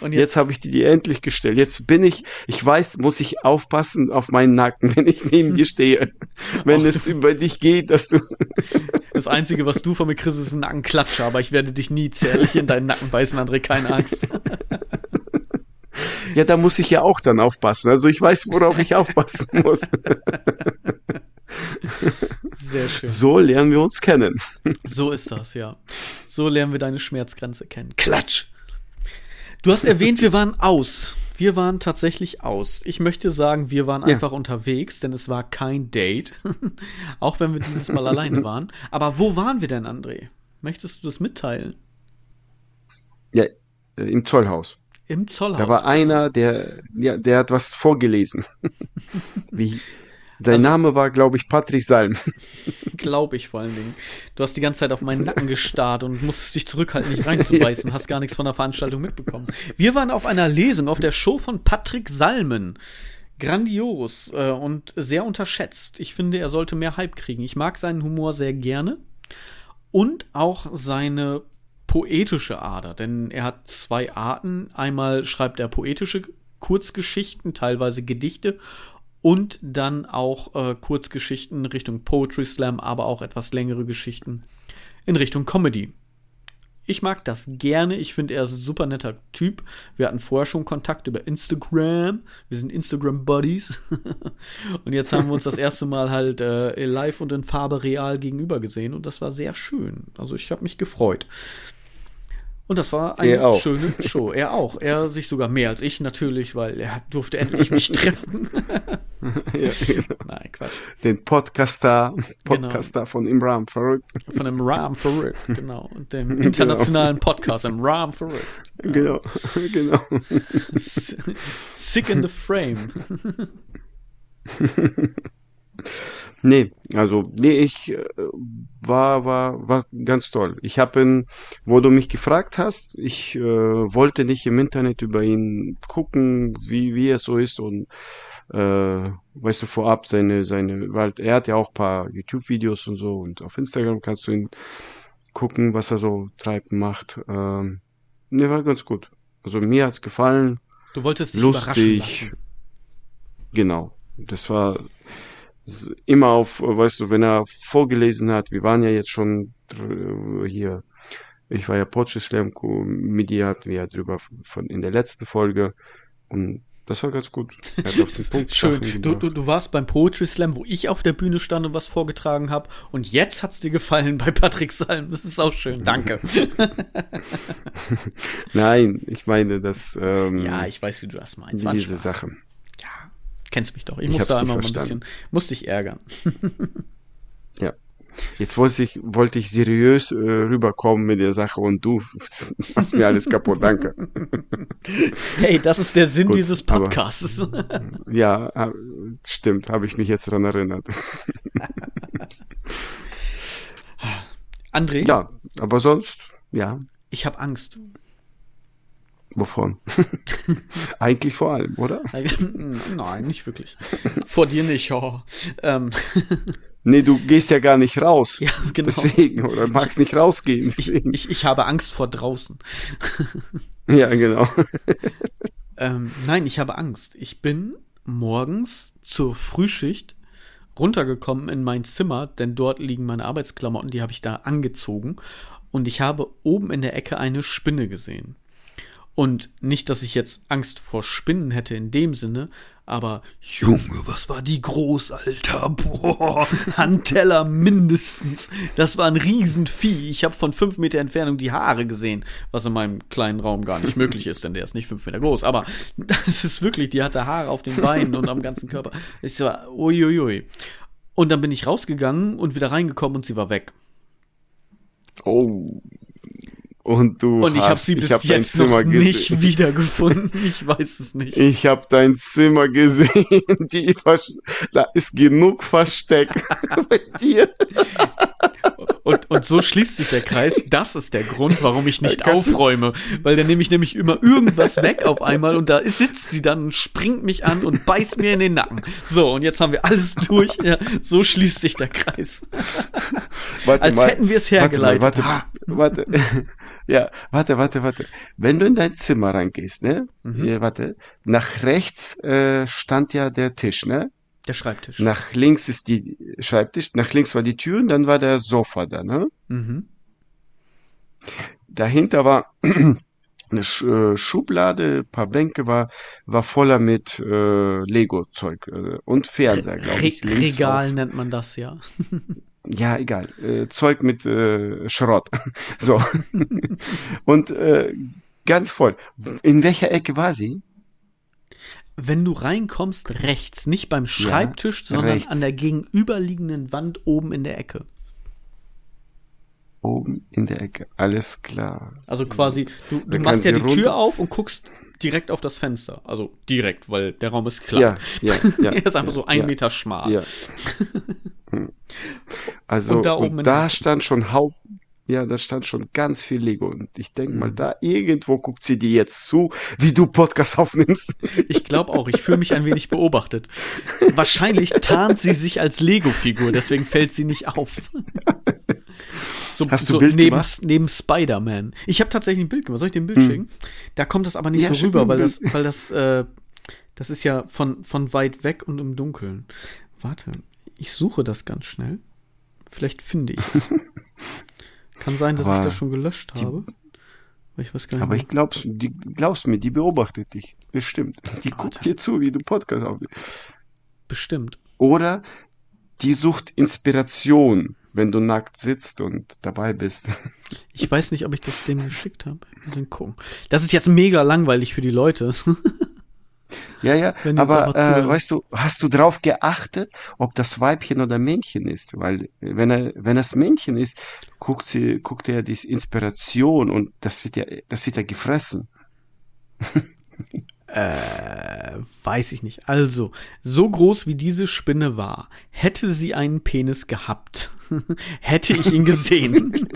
[SPEAKER 1] Und
[SPEAKER 2] Jetzt habe ich die dir endlich gestellt. Jetzt bin ich, ich weiß, muss ich aufpassen auf meinen Nacken, wenn ich neben dir stehe. Wenn es über dich geht, dass du
[SPEAKER 1] Das Einzige, was du von mir kriegst, ist ein Nackenklatscher, aber ich werde dich nie zärtlich in deinen Nacken beißen, André, keine Angst.
[SPEAKER 2] Ja, da muss ich ja auch dann aufpassen. Also ich weiß, worauf ich aufpassen muss.
[SPEAKER 1] Sehr schön.
[SPEAKER 2] So lernen wir uns kennen.
[SPEAKER 1] So ist das, ja. So lernen wir deine Schmerzgrenze kennen. Klatsch! Du hast erwähnt, wir waren aus. Wir waren tatsächlich aus. Ich möchte sagen, wir waren
[SPEAKER 2] Ja.
[SPEAKER 1] einfach unterwegs, denn es war kein Date. Auch wenn wir dieses Mal alleine waren. Aber wo waren wir denn, André? Möchtest du das mitteilen?
[SPEAKER 2] Ja, äh, im Zollhaus.
[SPEAKER 1] Im Zollhaus.
[SPEAKER 2] Da war einer, der, ja, der hat was vorgelesen. Wie, sein Name war, glaube ich, Patrick Salm.
[SPEAKER 1] Glaube ich vor allen Dingen. Du hast die ganze Zeit auf meinen Nacken gestarrt und musstest dich zurückhalten, nicht reinzubeißen, hast gar nichts von der Veranstaltung mitbekommen. Wir waren auf einer Lesung auf der Show von Patrick Salmen. Grandios äh, und sehr unterschätzt. Ich finde, er sollte mehr Hype kriegen. Ich mag seinen Humor sehr gerne und auch seine poetische Ader, denn er hat zwei Arten. Einmal schreibt er poetische Kurzgeschichten, teilweise Gedichte und dann auch äh, Kurzgeschichten Richtung Poetry Slam, aber auch etwas längere Geschichten in Richtung Comedy. Ich mag das gerne. Ich finde, er ist ein super netter Typ. Wir hatten vorher schon Kontakt über Instagram. Wir sind Instagram-Buddies. und jetzt haben wir uns das erste Mal halt äh, live und in Farbe real gegenüber gesehen. Und das war sehr schön. Also ich habe mich gefreut. Und das war eine schöne Show. Er auch. Er sich sogar mehr als ich natürlich, weil er durfte endlich mich treffen.
[SPEAKER 2] ja, genau.
[SPEAKER 1] Nein, Quatsch.
[SPEAKER 2] Den Podcaster, Podcaster von Imran, verrückt.
[SPEAKER 1] Von dem Ram verrückt, genau. Und dem internationalen Podcast, dem Ram verrückt.
[SPEAKER 2] Genau, genau.
[SPEAKER 1] Sick in the Frame.
[SPEAKER 2] Nee, also, nee, ich äh, war, war, war ganz toll. Ich habe ihn, wo du mich gefragt hast, ich äh, wollte nicht im Internet über ihn gucken, wie, wie er so ist und äh, weißt du, vorab seine, seine, weil er hat ja auch ein paar YouTube-Videos und so und auf Instagram kannst du ihn gucken, was er so treibt, macht. Ähm, nee, war ganz gut. Also mir hat's gefallen
[SPEAKER 1] Du wolltest dich überraschen
[SPEAKER 2] lustig. Genau. Das war immer auf, äh, weißt du, wenn er vorgelesen hat, wir waren ja jetzt schon dr- hier, ich war ja Poetry Slam Co- mit dir hatten wir ja drüber von in der letzten Folge und das war ganz gut. Er hat auf den Punkt
[SPEAKER 1] Schön.
[SPEAKER 2] Sachen
[SPEAKER 1] Du, du, du warst beim Poetry Slam, wo ich auf der Bühne stand und was vorgetragen habe. Und jetzt hat's dir gefallen bei Patrick Salm. Das ist auch schön. Danke.
[SPEAKER 2] Nein, ich meine, dass ähm,
[SPEAKER 1] ja, ich weiß, wie du das meinst. Ein
[SPEAKER 2] diese
[SPEAKER 1] Spaß. Ja, kennst mich doch. Ich,
[SPEAKER 2] Ich
[SPEAKER 1] muss da
[SPEAKER 2] nicht
[SPEAKER 1] immer mal ein bisschen, muss dich ärgern.
[SPEAKER 2] Ja. Jetzt wollte ich, wollte ich seriös äh, rüberkommen mit der Sache und du machst mir alles kaputt, danke.
[SPEAKER 1] Hey, das ist der Sinn
[SPEAKER 2] Gut,
[SPEAKER 1] dieses
[SPEAKER 2] aber-
[SPEAKER 1] Podcasts.
[SPEAKER 2] Ja, äh, stimmt, habe ich mich jetzt dran erinnert.
[SPEAKER 1] André,
[SPEAKER 2] Ja, aber sonst, ja,
[SPEAKER 1] ich habe Angst.
[SPEAKER 2] Wovon? Eigentlich vor allem, oder?
[SPEAKER 1] Nein, nicht wirklich. Vor dir nicht, oh. ähm,
[SPEAKER 2] Nee, du gehst ja gar nicht raus.
[SPEAKER 1] Ja, genau.
[SPEAKER 2] Deswegen, oder magst nicht rausgehen,
[SPEAKER 1] Ich,
[SPEAKER 2] deswegen.
[SPEAKER 1] ich, ich habe Angst vor draußen.
[SPEAKER 2] ja, genau.
[SPEAKER 1] Ähm, nein, ich habe Angst. Ich bin morgens zur Frühschicht runtergekommen in mein Zimmer, denn dort liegen meine Arbeitsklamotten, die habe ich da angezogen. Und ich habe oben in der Ecke eine Spinne gesehen. Und nicht, dass ich jetzt Angst vor Spinnen hätte in dem Sinne, aber Junge, was war die groß, Alter? Boah, Handteller mindestens. Das war ein Riesenvieh. Ich habe von fünf Meter Entfernung die Haare gesehen, was in meinem kleinen Raum gar nicht möglich ist, denn der ist nicht fünf Meter groß. Aber das ist wirklich, die hatte Haare auf den Beinen und am ganzen Körper. Es war uiuiui. Und dann bin ich rausgegangen und wieder reingekommen und sie war weg.
[SPEAKER 2] Oh. Und du
[SPEAKER 1] Und ich habe sie bis
[SPEAKER 2] hab dein
[SPEAKER 1] jetzt noch
[SPEAKER 2] Zimmer
[SPEAKER 1] nicht
[SPEAKER 2] gesehen.
[SPEAKER 1] wiedergefunden. Ich weiß es nicht.
[SPEAKER 2] Ich habe dein Zimmer gesehen. Die da ist genug Versteck bei dir.
[SPEAKER 1] Und, und so schließt sich der Kreis. Das ist der Grund, warum ich nicht aufräume. Weil dann nehme ich nämlich immer irgendwas weg auf einmal und da sitzt sie dann und springt mich an und beißt mir in den Nacken. So, und jetzt haben wir alles durch. Ja, so schließt sich der Kreis.
[SPEAKER 2] Warte
[SPEAKER 1] Als hätten wir es hergeleitet.
[SPEAKER 2] Warte,
[SPEAKER 1] Ah.
[SPEAKER 2] mal, warte, warte. Ja, warte, warte, warte. Wenn du in dein Zimmer reingehst, ne?
[SPEAKER 1] Mhm.
[SPEAKER 2] Ja, warte. Nach rechts äh, stand ja der Tisch, ne?
[SPEAKER 1] Der Schreibtisch.
[SPEAKER 2] Nach links ist die Schreibtisch, nach links war die Tür und dann war der Sofa da, ne?
[SPEAKER 1] Mhm.
[SPEAKER 2] Dahinter war eine äh, Schublade, ein paar Bänke war, war voller mit äh, Lego-Zeug äh, und Fernseher, glaube
[SPEAKER 1] Re
[SPEAKER 2] ich. links
[SPEAKER 1] Regal
[SPEAKER 2] auch.
[SPEAKER 1] nennt man das ja.
[SPEAKER 2] Ja, egal. Äh, Zeug mit äh, Schrott. so. und äh, ganz voll. In welcher Ecke war sie?
[SPEAKER 1] Wenn du reinkommst, rechts, nicht beim Schreibtisch, sondern
[SPEAKER 2] rechts.
[SPEAKER 1] an der gegenüberliegenden Wand oben in der Ecke.
[SPEAKER 2] Oben in der Ecke. Alles klar.
[SPEAKER 1] Also quasi, du, du machst ja die Tür
[SPEAKER 2] runter-
[SPEAKER 1] auf und guckst direkt auf das Fenster. Also direkt, weil der Raum ist klein.
[SPEAKER 2] Ja, ja, ja.
[SPEAKER 1] er ist einfach
[SPEAKER 2] ja,
[SPEAKER 1] so ein
[SPEAKER 2] ja,
[SPEAKER 1] Meter schmal.
[SPEAKER 2] Ja. Hm. Also,
[SPEAKER 1] Und
[SPEAKER 2] und
[SPEAKER 1] da
[SPEAKER 2] da,
[SPEAKER 1] der Ecke.
[SPEAKER 2] stand schon Haufen, ja, da stand schon ganz viel Lego. Und ich denke mal,
[SPEAKER 1] Mhm.
[SPEAKER 2] da irgendwo guckt sie dir jetzt zu, wie du Podcast aufnimmst.
[SPEAKER 1] Ich glaube auch, ich fühle mich ein wenig beobachtet. Wahrscheinlich tarnt sie sich als Lego-Figur, deswegen fällt sie nicht auf. So,
[SPEAKER 2] Hast du
[SPEAKER 1] so
[SPEAKER 2] Bild
[SPEAKER 1] neben,
[SPEAKER 2] gemacht?
[SPEAKER 1] neben Spider-Man. Ich habe tatsächlich ein Bild gemacht. Soll ich dir ein Bild
[SPEAKER 2] Hm.
[SPEAKER 1] schicken? Da kommt das aber nicht
[SPEAKER 2] Ja,
[SPEAKER 1] so rüber, weil das, weil das, äh, das ist ja von, von weit weg und im Dunkeln. Warte, ich suche das ganz schnell. Vielleicht finde ich es. Kann sein, dass ich
[SPEAKER 2] Aber
[SPEAKER 1] das schon gelöscht
[SPEAKER 2] die-
[SPEAKER 1] habe. Aber ich weiß gar nicht.
[SPEAKER 2] Aber ich glaub's, die glaubst mir, die beobachtet dich. Bestimmt. Die guckt
[SPEAKER 1] Warte.
[SPEAKER 2] dir zu, wie du Podcast aufnimmst.
[SPEAKER 1] Bestimmt.
[SPEAKER 2] Oder die sucht Inspiration, wenn du nackt sitzt und dabei bist.
[SPEAKER 1] Ich weiß nicht, ob ich das dem geschickt habe. Müssen gucken. Das ist jetzt mega langweilig für die Leute.
[SPEAKER 2] Ja, ja, aber äh, weißt du, hast du drauf geachtet, ob das Weibchen oder Männchen ist? Weil wenn er, wenn das Männchen ist, guckt sie, guckt er die Inspiration und das wird ja, das wird ja gefressen.
[SPEAKER 1] Äh, weiß ich nicht. Also, so groß wie diese Spinne war, hätte sie einen Penis gehabt, hätte ich ihn gesehen.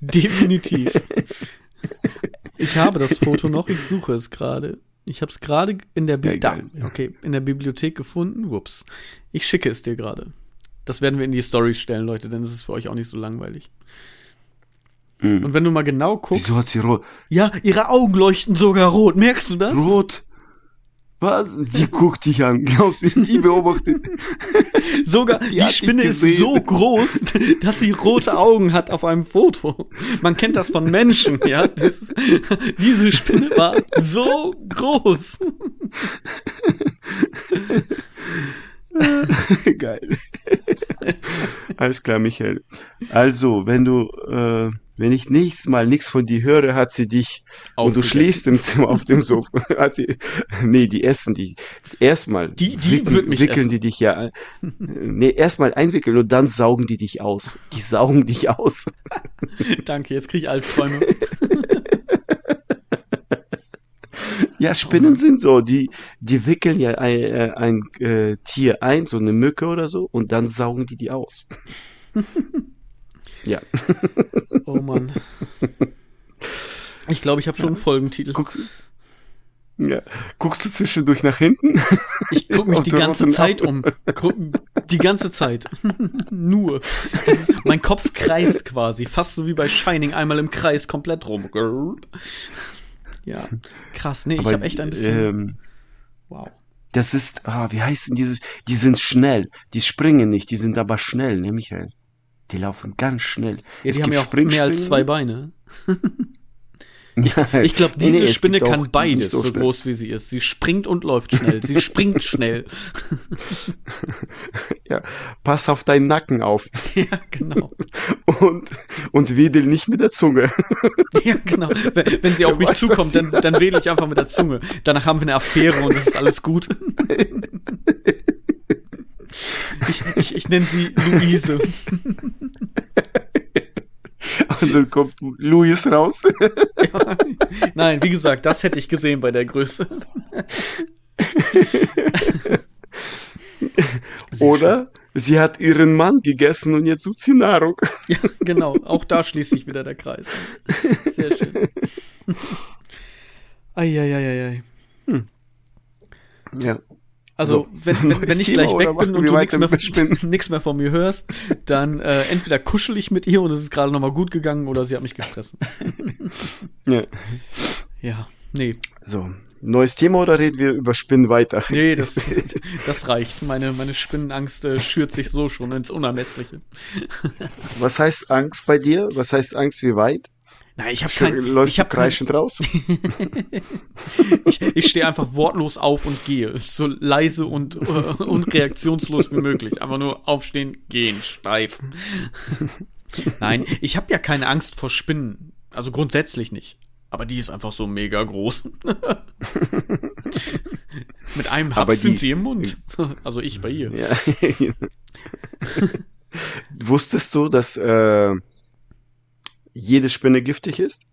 [SPEAKER 1] Definitiv. Ich habe das Foto noch, ich suche es gerade. Ich habe es gerade in der Bi
[SPEAKER 2] Ja,
[SPEAKER 1] okay, in der Bibliothek gefunden. Whoops. Ich schicke es dir gerade. Das werden wir in die Stories stellen, Leute, denn es ist für euch auch nicht so langweilig.
[SPEAKER 2] Hm.
[SPEAKER 1] Und wenn du mal genau guckst,
[SPEAKER 2] Wieso hat sie rot?
[SPEAKER 1] ja, ihre Augen leuchten sogar rot. Merkst du das?
[SPEAKER 2] Rot? Was? Sie guckt dich an. Glaubst du, die beobachtet?
[SPEAKER 1] Sogar
[SPEAKER 2] Die
[SPEAKER 1] die, Spinne ist so groß, dass sie rote Augen hat auf einem Foto. Man kennt das von Menschen, ja. Das diese Spinne war so groß.
[SPEAKER 2] Geil. Alles klar, Michael. Also, wenn du, äh, wenn ich nächstes Mal nichts von dir höre, hat sie dich und du schläfst im Zimmer auf dem Sofa. Hat sie, nee, die essen die. Erstmal
[SPEAKER 1] Die- die
[SPEAKER 2] wickeln
[SPEAKER 1] essen.
[SPEAKER 2] die dich ja. Nee, erstmal einwickeln und dann saugen die dich aus. Die saugen dich aus.
[SPEAKER 1] Danke, jetzt krieg ich Albträume.
[SPEAKER 2] Ja, Spinnen sind so, die, die wickeln ja ein, äh, ein äh, Tier ein, so eine Mücke oder so, und dann saugen die die aus. ja.
[SPEAKER 1] Oh Mann. Ich glaube, ich habe schon einen Folgentitel.
[SPEAKER 2] Guck, ja. Guckst du zwischendurch nach hinten?
[SPEAKER 1] Ich gucke mich die ganze Zeit um. Gru- Die ganze Zeit. Nur. Ist, mein Kopf kreist quasi. Fast so wie bei Shining einmal im Kreis komplett rum. Ja, krass. Nee, ich
[SPEAKER 2] Aber,
[SPEAKER 1] habe echt ein bisschen.
[SPEAKER 2] Ähm,
[SPEAKER 1] wow.
[SPEAKER 2] das ist, ah, wie heißt denn dieses? Die sind schnell. Die springen nicht, die sind aber schnell, ne, Michael? Die laufen ganz schnell.
[SPEAKER 1] Ja,
[SPEAKER 2] es gibt
[SPEAKER 1] ja auch mehr als zwei Beine.
[SPEAKER 2] Ja,
[SPEAKER 1] Ich glaube,
[SPEAKER 2] nee,
[SPEAKER 1] diese
[SPEAKER 2] nee, es
[SPEAKER 1] Spinne kann beides, so,
[SPEAKER 2] schnell.
[SPEAKER 1] groß wie sie ist. Sie springt und läuft schnell. Sie springt schnell.
[SPEAKER 2] Ja, pass auf deinen Nacken auf
[SPEAKER 1] Ja, genau.
[SPEAKER 2] und, und wedel nicht mit der Zunge.
[SPEAKER 1] Ja, genau. Wenn, wenn sie auf
[SPEAKER 2] Ja,
[SPEAKER 1] mich
[SPEAKER 2] weißt du,
[SPEAKER 1] zukommt, dann, dann wähle ich einfach mit der Zunge. Danach haben wir eine Affäre und es ist alles gut. Ich, ich, ich nenne sie Luise.
[SPEAKER 2] Und dann kommt Louis raus.
[SPEAKER 1] Nein, wie gesagt, das hätte ich gesehen bei der Größe.
[SPEAKER 2] Oder sie hat ihren Mann gegessen und jetzt sucht sie Nahrung.
[SPEAKER 1] Ja, genau. Auch da schließt sich wieder der Kreis. Sehr schön. Eieieiei.
[SPEAKER 2] Ja.
[SPEAKER 1] Also,
[SPEAKER 2] So,
[SPEAKER 1] wenn, wenn, wenn ich
[SPEAKER 2] Thema
[SPEAKER 1] gleich weg bin und du nichts mehr, nix mehr von mir hörst, dann äh, entweder kuschel ich mit ihr und es ist gerade nochmal gut gegangen oder sie hat mich gestresst.
[SPEAKER 2] ja.
[SPEAKER 1] Ja, nee.
[SPEAKER 2] So. Neues Thema oder reden wir über Spinnen weiter?
[SPEAKER 1] Nee, das, das reicht. Meine, meine Spinnenangst äh, schürt sich so schon ins Unermessliche.
[SPEAKER 2] Was heißt Angst bei dir? Was heißt Angst wie weit?
[SPEAKER 1] Nein, ich habe
[SPEAKER 2] Schon-
[SPEAKER 1] kein,
[SPEAKER 2] Läufst
[SPEAKER 1] ich hab kein,
[SPEAKER 2] kreischend raus?
[SPEAKER 1] ich, ich stehe einfach wortlos auf und gehe. So leise und, äh, und reaktionslos wie möglich. Einfach nur aufstehen, gehen, steif. Nein, ich habe ja keine Angst vor Spinnen. Also grundsätzlich nicht. Aber die ist einfach so mega groß. Mit einem Haps sind sie im Mund. Also ich bei ihr.
[SPEAKER 2] Ja. Wusstest du, dass äh, jede Spinne giftig ist?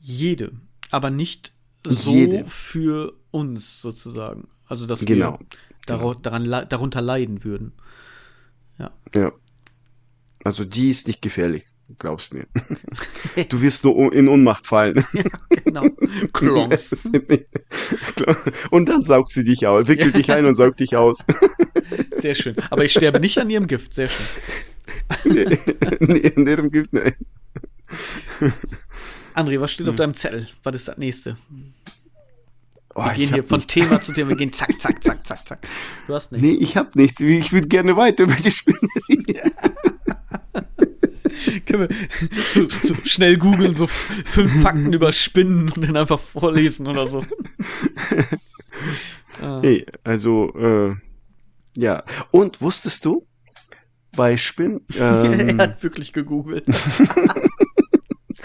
[SPEAKER 1] Jede. Aber nicht so
[SPEAKER 2] Jede.
[SPEAKER 1] für uns sozusagen. Also dass
[SPEAKER 2] Genau.
[SPEAKER 1] wir daro daran, le- darunter leiden würden.
[SPEAKER 2] Ja. Also die ist nicht gefährlich, glaubst mir. Du wirst nur in Ohnmacht fallen.
[SPEAKER 1] Genau. Klonks.
[SPEAKER 2] Und dann saugt sie dich aus, wickelt dich ein und saugt dich aus.
[SPEAKER 1] Sehr schön. Aber ich sterbe nicht an ihrem Gift. Sehr schön.
[SPEAKER 2] nee, in ihrem Gift, nein.
[SPEAKER 1] André, was steht auf deinem Zettel? Was ist das nächste?
[SPEAKER 2] Oh,
[SPEAKER 1] Wir gehen hier von
[SPEAKER 2] nichts.
[SPEAKER 1] Thema zu Thema. Wir gehen zack, zack, zack, zack, zack. Du hast nichts.
[SPEAKER 2] Nee, ich hab nichts. Ich würde gerne weiter über die Spinne reden.
[SPEAKER 1] Können wir so, so schnell googeln, so fünf Fakten über Spinnen und dann einfach vorlesen oder so. Ah.
[SPEAKER 2] Nee, also, äh, ja. Und wusstest du, bei Spinnen,
[SPEAKER 1] er
[SPEAKER 2] ähm,
[SPEAKER 1] hat wirklich gegoogelt.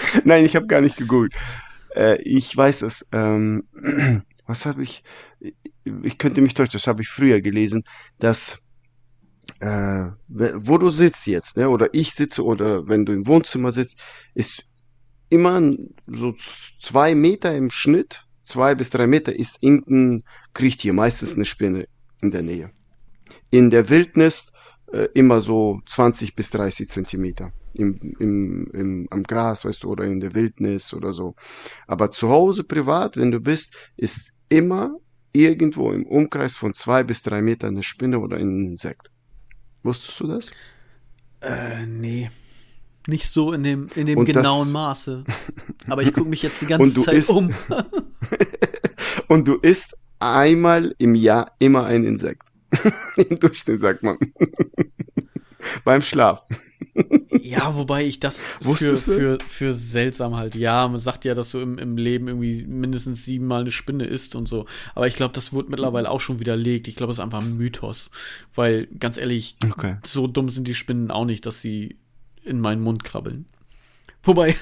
[SPEAKER 2] nein, ich habe gar nicht gegoogelt. Äh, ich weiß es. Ähm, was habe ich? Ich könnte mich täuschen, das habe ich früher gelesen, dass äh, wo du sitzt jetzt, ne, oder ich sitze, oder wenn du im Wohnzimmer sitzt, ist immer so zwei Meter im Schnitt, zwei bis drei Meter ist irgendein Kriechtier, meistens eine Spinne in der Nähe. In der Wildnis äh, immer so 20 bis 30 Zentimeter im, im, im, am Gras, weißt du, oder in der Wildnis oder so. Aber zu Hause privat, wenn du bist, ist immer irgendwo im Umkreis von zwei bis drei Metern eine Spinne oder ein Insekt. Wusstest du das?
[SPEAKER 1] Äh, nee. Nicht so in dem, in dem
[SPEAKER 2] Und das-
[SPEAKER 1] genauen Maße. Aber ich gucke mich jetzt die ganze Zeit
[SPEAKER 2] isst-
[SPEAKER 1] um.
[SPEAKER 2] Und du isst einmal im Jahr immer ein Insekt. Im Durchschnitt sagt man. Beim Schlaf.
[SPEAKER 1] Ja, wobei ich das für, für, für seltsam halt. Ja, man sagt ja, dass du im, im Leben irgendwie mindestens siebenmal eine Spinne isst und so. Aber ich glaube, das wurde mittlerweile auch schon widerlegt. Ich glaube, es ist einfach ein Mythos. Weil, ganz ehrlich,
[SPEAKER 2] Okay.
[SPEAKER 1] so dumm sind die Spinnen auch nicht, dass sie in meinen Mund krabbeln. Wobei,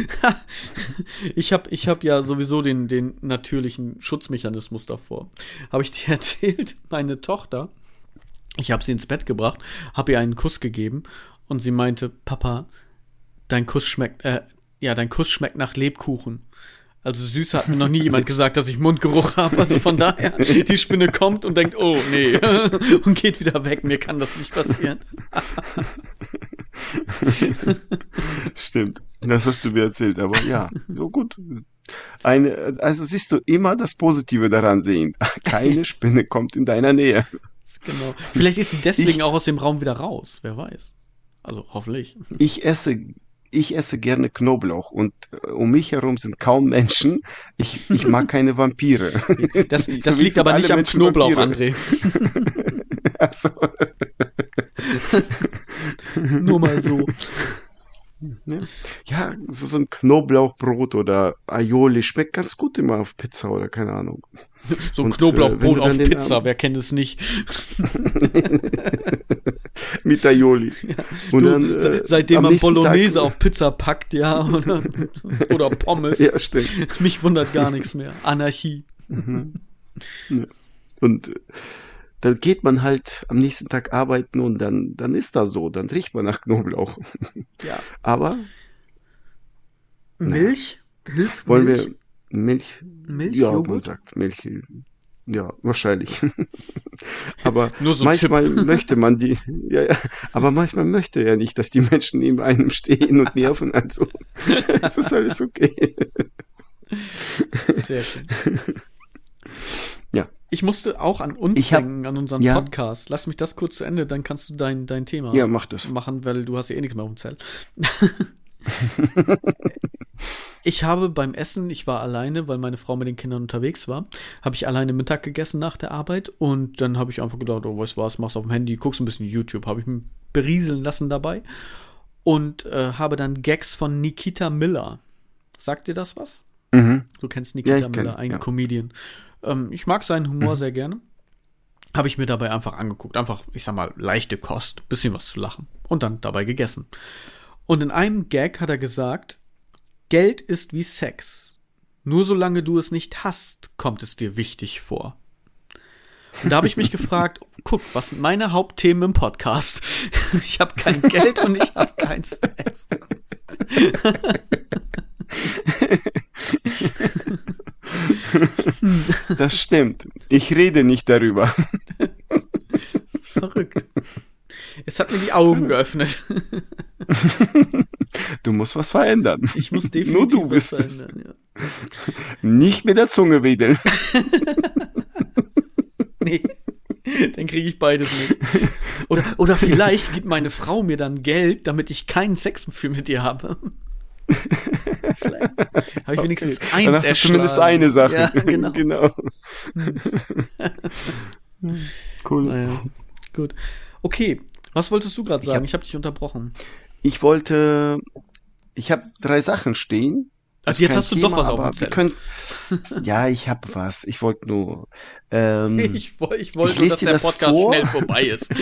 [SPEAKER 1] ich habe ich hab ja sowieso den, den natürlichen Schutzmechanismus davor. Habe ich dir erzählt, meine Tochter, ich habe sie ins Bett gebracht, habe ihr einen Kuss gegeben und sie meinte, Papa, dein Kuss schmeckt, äh, ja, dein Kuss schmeckt nach Lebkuchen. Also süß hat mir noch nie jemand gesagt, dass ich Mundgeruch habe. Also von daher, die Spinne kommt und denkt, oh nee, und geht wieder weg. Mir kann das nicht passieren.
[SPEAKER 2] Stimmt. Das hast du mir erzählt, aber ja, so gut. Eine, also siehst du immer das Positive daran sehen. Keine Spinne kommt in deiner Nähe.
[SPEAKER 1] Genau. Vielleicht ist sie deswegen
[SPEAKER 2] Ich-
[SPEAKER 1] auch aus dem Raum wieder raus. Wer weiß. Also hoffentlich.
[SPEAKER 2] Ich esse, ich esse gerne Knoblauch und äh, um mich herum sind kaum Menschen. Ich, ich mag keine Vampire.
[SPEAKER 1] Das, das liegt aber nicht am Knoblauch,
[SPEAKER 2] Vampire.
[SPEAKER 1] André.
[SPEAKER 2] Ach so.
[SPEAKER 1] Nur mal so.
[SPEAKER 2] Ja, so, so ein Knoblauchbrot oder Aioli schmeckt ganz gut immer auf Pizza oder keine Ahnung.
[SPEAKER 1] So ein
[SPEAKER 2] Und, äh,
[SPEAKER 1] Knoblauchbrot auf Pizza,
[SPEAKER 2] Abend-
[SPEAKER 1] wer kennt es nicht?
[SPEAKER 2] Mit Aioli. Und
[SPEAKER 1] Du,
[SPEAKER 2] dann, äh,
[SPEAKER 1] seitdem man Bolognese
[SPEAKER 2] Tag,
[SPEAKER 1] auf Pizza packt, ja, oder, oder Pommes.
[SPEAKER 2] Ja, stimmt.
[SPEAKER 1] Mich wundert gar nichts mehr. Anarchie.
[SPEAKER 2] Und äh, dann geht man halt am nächsten Tag arbeiten und dann, dann ist das so, dann riecht man nach Knoblauch.
[SPEAKER 1] Ja.
[SPEAKER 2] Aber
[SPEAKER 1] Milch? Hilft
[SPEAKER 2] wollen
[SPEAKER 1] Milch?
[SPEAKER 2] wir Milch?
[SPEAKER 1] Milch,
[SPEAKER 2] ja, man
[SPEAKER 1] Joghurt?
[SPEAKER 2] sagt Milch. Ja, wahrscheinlich. aber
[SPEAKER 1] Nur so
[SPEAKER 2] manchmal möchte man die, ja, ja, aber manchmal möchte er nicht, dass die Menschen neben einem stehen und nerven. Also, es ist alles okay.
[SPEAKER 1] Sehr schön. Ich musste auch an uns
[SPEAKER 2] hab-
[SPEAKER 1] denken, an unseren
[SPEAKER 2] ja.
[SPEAKER 1] Podcast. Lass mich das kurz zu Ende, dann kannst du dein, dein Thema
[SPEAKER 2] Ja, mach das.
[SPEAKER 1] machen, weil du hast ja eh nichts mehr auf dem Zelt. ich habe beim Essen, ich war alleine, weil meine Frau mit den Kindern unterwegs war, habe ich alleine Mittag gegessen nach der Arbeit und dann habe ich einfach gedacht, oh, weißt du was, machst auf dem Handy, guckst ein bisschen YouTube, habe ich mich berieseln lassen dabei und äh, habe dann Gags von Nikita Miller. Sagt dir das was?
[SPEAKER 2] Mhm.
[SPEAKER 1] Du kennst Nikita
[SPEAKER 2] Ja, ich kenn,
[SPEAKER 1] Miller, ein
[SPEAKER 2] ja.
[SPEAKER 1] Comedian. Ähm, ich mag seinen Humor sehr gerne. Habe ich mir dabei einfach angeguckt. Einfach, ich sag mal, leichte Kost, bisschen was zu lachen. Und dann dabei gegessen. Und in einem Gag hat er gesagt, Geld ist wie Sex. Nur solange du es nicht hast, kommt es dir wichtig vor. Und da habe ich mich gefragt, guck, was sind meine Hauptthemen im Podcast? Ich habe kein Geld und ich habe keinen Sex.
[SPEAKER 2] Das stimmt. Ich rede nicht darüber.
[SPEAKER 1] Verrückt. Es hat mir die Augen geöffnet.
[SPEAKER 2] Du musst was verändern.
[SPEAKER 1] Ich muss definitiv
[SPEAKER 2] Nur du bist es.
[SPEAKER 1] ja.
[SPEAKER 2] Nicht mit der Zunge wedeln.
[SPEAKER 1] Nee. Dann kriege ich beides nicht. Oder, oder vielleicht gibt meine Frau mir dann Geld, damit ich keinen Sex für mit ihr habe. Vielleicht habe ich wenigstens
[SPEAKER 2] Okay.
[SPEAKER 1] eins
[SPEAKER 2] Dann hast du zumindest eine Sache.
[SPEAKER 1] Ja, genau.
[SPEAKER 2] genau. cool.
[SPEAKER 1] Naja, gut. Okay, was wolltest du gerade sagen?
[SPEAKER 2] hab-
[SPEAKER 1] Ich habe dich unterbrochen.
[SPEAKER 2] Ich wollte, ich habe drei Sachen stehen. Ist
[SPEAKER 1] jetzt hast du doch was auf dem Zettel.
[SPEAKER 2] können, Ja, ich habe was. Ich wollte nur. Ähm,
[SPEAKER 1] Ich, woll- ich wollte,
[SPEAKER 2] Ich
[SPEAKER 1] dass der
[SPEAKER 2] das
[SPEAKER 1] Podcast
[SPEAKER 2] vor.
[SPEAKER 1] schnell vorbei ist.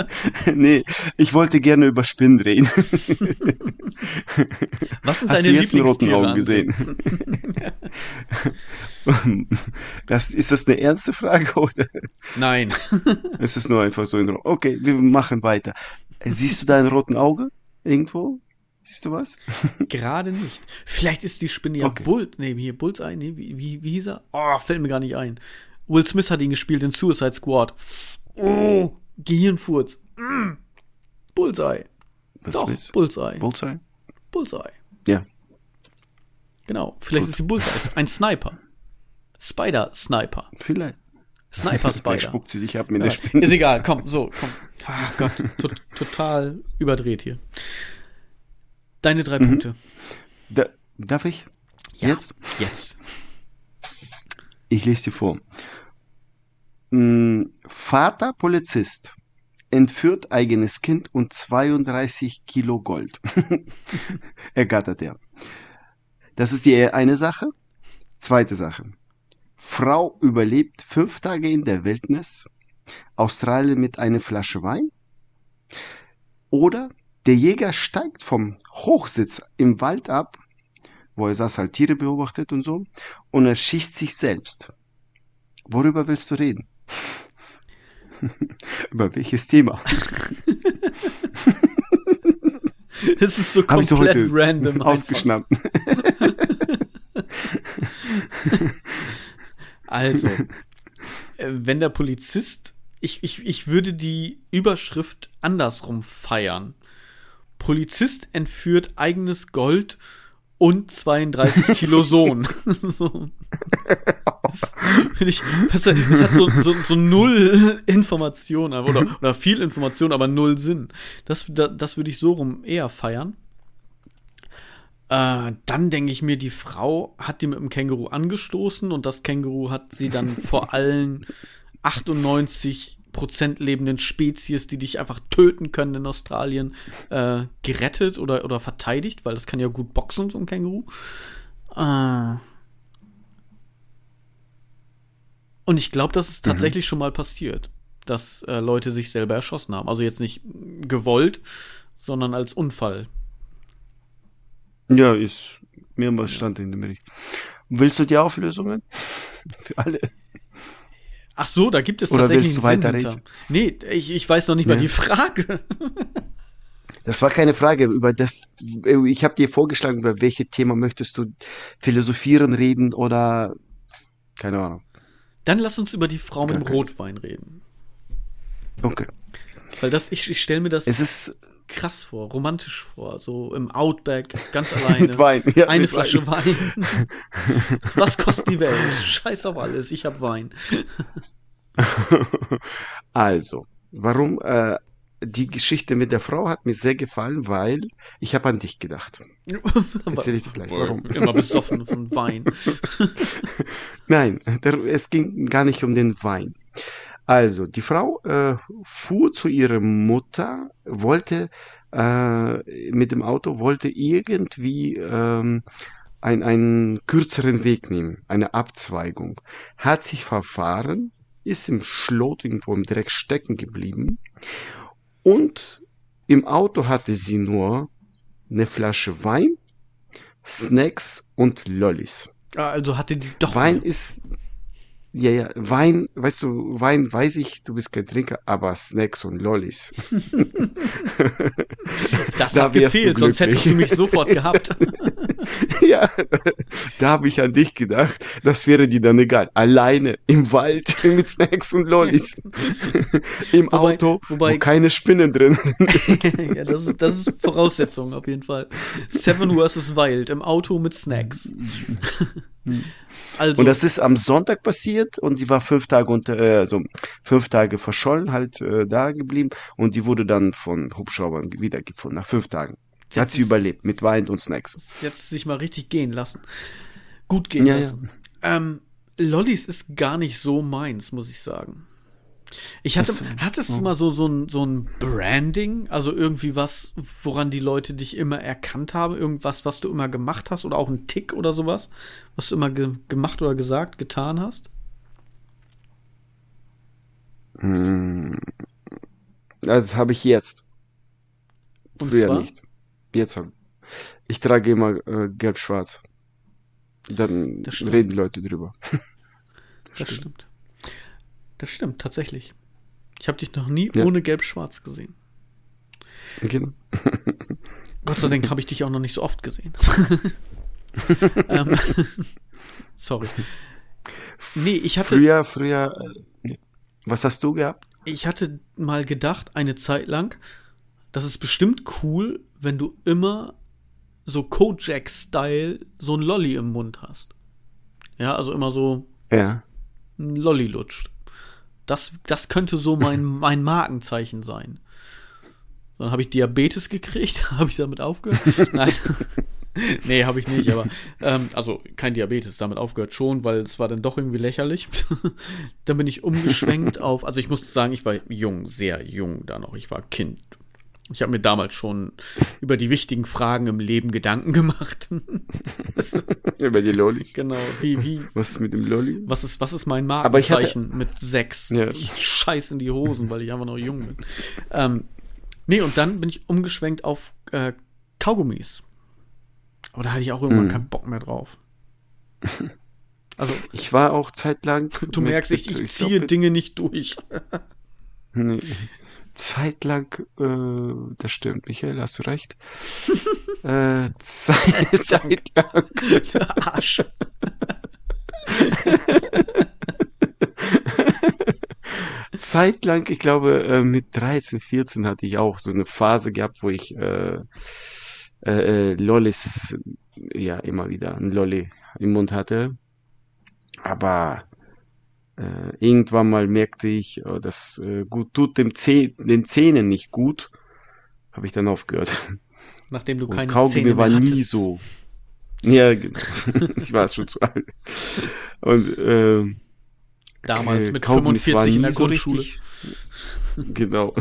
[SPEAKER 2] nee, ich wollte gerne über Spinnen reden.
[SPEAKER 1] Was sind
[SPEAKER 2] Hast
[SPEAKER 1] deine
[SPEAKER 2] du jetzt einen roten? Augen gesehen? das, ist das eine ernste Frage oder
[SPEAKER 1] Nein.
[SPEAKER 2] ist es nur einfach so in Okay, wir machen weiter. Siehst du da ein roten Auge irgendwo? Siehst du was?
[SPEAKER 1] Gerade nicht. Vielleicht ist die Spinne ja
[SPEAKER 2] Okay.
[SPEAKER 1] Bull. Nee, hier Bullseye. Nee, wie, wie, wie hieß er? Oh, fällt mir gar nicht ein. Will Smith hat ihn gespielt in Suicide Squad. Oh, Gehirnfurz. Mm. Bullseye.
[SPEAKER 2] Was
[SPEAKER 1] Doch,
[SPEAKER 2] ist?
[SPEAKER 1] Bullseye.
[SPEAKER 2] Bullseye?
[SPEAKER 1] Bullseye.
[SPEAKER 2] Ja.
[SPEAKER 1] Genau. Vielleicht
[SPEAKER 2] Gut.
[SPEAKER 1] ist die Bullseye. Ein Sniper. Spider-Sniper.
[SPEAKER 2] Vielleicht. Vielleicht
[SPEAKER 1] Sniper-Spider.
[SPEAKER 2] spuckt sie dich ab mit
[SPEAKER 1] Ja,
[SPEAKER 2] der Spinne.
[SPEAKER 1] ist egal, komm, so, komm. Ach Gott, to total überdreht hier. Deine drei
[SPEAKER 2] Mhm.
[SPEAKER 1] Punkte.
[SPEAKER 2] Da, darf ich?
[SPEAKER 1] Ja.
[SPEAKER 2] Jetzt?
[SPEAKER 1] Jetzt.
[SPEAKER 2] Ich lese dir vor. Hm, Vater Polizist entführt eigenes Kind und 32 Kilo Gold. Ergattert er. Das ist die eine Sache. Zweite Sache. Frau überlebt fünf Tage in der Wildnis. Australien mit einer Flasche Wein. Oder der Jäger steigt vom Hochsitz im Wald ab, wo er saß halt Tiere beobachtet und so, und er schießt sich selbst. Worüber willst du reden? Über welches Thema?
[SPEAKER 1] Es ist so
[SPEAKER 2] so
[SPEAKER 1] komplett
[SPEAKER 2] heute
[SPEAKER 1] random.
[SPEAKER 2] ausgeschnappt.
[SPEAKER 1] Also, äh, wenn der Polizist, ich, ich, ich würde die Überschrift andersrum feiern. Polizist entführt eigenes Gold und 32 Kilo Sohn. so. Das, ich, das, das hat so, so, so null Information oder, oder viel Information, aber null Sinn. Das, das, das würde ich so rum eher feiern. Äh, dann denke ich mir, die Frau hat die mit dem Känguru angestoßen und das Känguru hat sie dann vor allen 98 Prozent lebenden Spezies, die dich einfach töten können in Australien, äh, gerettet oder, oder verteidigt, weil das kann ja gut boxen, so ein Känguru. Äh. Und ich glaube, das ist tatsächlich schon mal passiert, dass äh, Leute sich selber erschossen haben. Also jetzt nicht gewollt, sondern als Unfall.
[SPEAKER 2] Ja, ist mehrmals stand in dem Bericht. Willst du die Auflösungen? Für alle.
[SPEAKER 1] Ach so, da gibt es
[SPEAKER 2] Oder
[SPEAKER 1] tatsächlich
[SPEAKER 2] willst du
[SPEAKER 1] einen Sinn
[SPEAKER 2] weiterreden?
[SPEAKER 1] hinter. Nee, ich, ich weiß noch nicht mal
[SPEAKER 2] Nee.
[SPEAKER 1] die Frage.
[SPEAKER 2] Das war keine Frage über das. Ich habe dir vorgeschlagen, über welches Thema möchtest du philosophieren, reden oder keine Ahnung.
[SPEAKER 1] Dann lass uns über die Frau mit dem. Rotwein reden.
[SPEAKER 2] Okay.
[SPEAKER 1] Weil das, ich, ich stelle mir das
[SPEAKER 2] Es ist
[SPEAKER 1] krass vor, romantisch vor. So im Outback, ganz alleine.
[SPEAKER 2] mit Wein. Ja,
[SPEAKER 1] Eine
[SPEAKER 2] mit
[SPEAKER 1] Flasche Wein. Was kostet die Welt? Scheiß auf alles, ich hab Wein.
[SPEAKER 2] Also, warum äh, die Geschichte mit der Frau hat mir sehr gefallen, weil ich habe an dich gedacht. Erzähl ich dir gleich, warum.
[SPEAKER 1] Immer besoffen von Wein.
[SPEAKER 2] Nein, der, es ging gar nicht um den Wein. Also, die Frau äh, fuhr zu ihrer Mutter, wollte äh, mit dem Auto, wollte irgendwie ähm, ein, einen kürzeren Weg nehmen, eine Abzweigung, hat sich verfahren, ist im Schlot irgendwo im Dreck stecken geblieben und im Auto hatte sie nur eine Flasche Wein, Snacks und Lollis.
[SPEAKER 1] Ah, Also hatte die doch.
[SPEAKER 2] Wein ist, ja, ja, Wein, weißt du, Wein weiß ich, du bist kein Trinker, aber Snacks und Lollis.
[SPEAKER 1] das
[SPEAKER 2] da
[SPEAKER 1] hat gefehlt, sonst hättest du mich sofort gehabt.
[SPEAKER 2] ja, da habe ich an dich gedacht, das wäre dir dann egal. Alleine im Wald mit Snacks und Lollis. Im
[SPEAKER 1] Wobei-
[SPEAKER 2] Auto,
[SPEAKER 1] wobei-
[SPEAKER 2] wo keine Spinnen drin sind.
[SPEAKER 1] ja, das ist, das ist Voraussetzung auf jeden Fall. Seven vs. Wild im Auto mit Snacks. also,
[SPEAKER 2] Und das ist am Sonntag passiert und die war fünf Tage unter, äh, also fünf Tage verschollen, halt äh, da geblieben und die wurde dann von Hubschraubern wiedergefunden, nach fünf Tagen.
[SPEAKER 1] Das
[SPEAKER 2] Hat sie
[SPEAKER 1] ist-
[SPEAKER 2] überlebt, mit Wein und Snacks.
[SPEAKER 1] jetzt sich mal richtig gehen lassen. Gut gehen
[SPEAKER 2] Ja, ja.
[SPEAKER 1] lassen. Ähm, Lollis ist gar nicht so meins, muss ich sagen. Ich hatte, hattest du mal so, so ein, so ein Branding, also irgendwie was, woran die Leute dich immer erkannt haben, irgendwas, was du immer gemacht hast oder auch ein Tick oder sowas, was du immer ge gemacht oder gesagt, getan hast?
[SPEAKER 2] Hm. Das habe ich jetzt.
[SPEAKER 1] Und
[SPEAKER 2] Früher
[SPEAKER 1] zwar?
[SPEAKER 2] nicht. Jetzt hab ich trage immer äh, gelb-schwarz. Dann
[SPEAKER 1] Das stimmt.
[SPEAKER 2] reden die Leute drüber.
[SPEAKER 1] Das stimmt. Das stimmt, tatsächlich. Ich habe dich noch nie
[SPEAKER 2] Ja.
[SPEAKER 1] ohne gelb-schwarz gesehen.
[SPEAKER 2] Genau.
[SPEAKER 1] Gott sei Dank habe ich dich auch noch nicht so oft gesehen. ähm, sorry. Nee, ich hatte,
[SPEAKER 2] Früher, früher. Äh, was hast du gehabt?
[SPEAKER 1] ich hatte mal gedacht, eine Zeit lang, das ist bestimmt cool, wenn du immer so Kojak-Style so ein Lolli im Mund hast. Ja, also immer so
[SPEAKER 2] Ja.
[SPEAKER 1] ein Lolli lutscht. Das, das könnte so mein, mein Markenzeichen sein. Dann habe ich Diabetes gekriegt, habe ich damit aufgehört. Nein. nee, habe ich nicht, aber ähm, also kein Diabetes, damit aufgehört schon, weil es war dann doch irgendwie lächerlich. dann bin ich umgeschwenkt auf, also ich musste sagen, ich war jung, sehr jung da noch, ich war Kind. Ich habe mir damals schon über die wichtigen Fragen im Leben Gedanken gemacht.
[SPEAKER 2] über die Lollis.
[SPEAKER 1] Genau, wie, wie.
[SPEAKER 2] Was ist mit dem Lolli?
[SPEAKER 1] Was ist, was ist mein
[SPEAKER 2] ich hatte-
[SPEAKER 1] Markenzeichen mit sechs?
[SPEAKER 2] Ja.
[SPEAKER 1] Ich scheiß in die Hosen, weil ich einfach noch jung bin. Ähm, nee, und dann bin ich umgeschwenkt auf äh, Kaugummis. Aber da hatte ich auch irgendwann
[SPEAKER 2] Hm.
[SPEAKER 1] keinen Bock mehr drauf. Also,
[SPEAKER 2] Ich war auch zeitlang.
[SPEAKER 1] du merkst, ich, ich ziehe Dinge nicht durch.
[SPEAKER 2] Nee. Zeitlang, äh, das stimmt, Michael, hast du recht. äh, Zeit, zeitlang,
[SPEAKER 1] Arsch.
[SPEAKER 2] zeitlang, ich glaube, äh, mit 13, 14 hatte ich auch so eine Phase gehabt, wo ich äh, äh, äh, Lollis, ja, immer wieder ein Lolli im Mund hatte. Aber äh, irgendwann mal merkte ich, oh, das äh, gut tut dem Zeh den Zähnen nicht gut. Habe ich dann aufgehört.
[SPEAKER 1] Nachdem du
[SPEAKER 2] Und
[SPEAKER 1] keine
[SPEAKER 2] Kaugummi
[SPEAKER 1] Zähne
[SPEAKER 2] war
[SPEAKER 1] mehr
[SPEAKER 2] nie
[SPEAKER 1] hattest.
[SPEAKER 2] so. Ja, genau. ich war schon zu alt. Und ähm,
[SPEAKER 1] Damals
[SPEAKER 2] äh,
[SPEAKER 1] mit
[SPEAKER 2] Kaugummis
[SPEAKER 1] 45
[SPEAKER 2] war
[SPEAKER 1] in
[SPEAKER 2] nie
[SPEAKER 1] der
[SPEAKER 2] so
[SPEAKER 1] Grundschule.
[SPEAKER 2] richtig- Genau.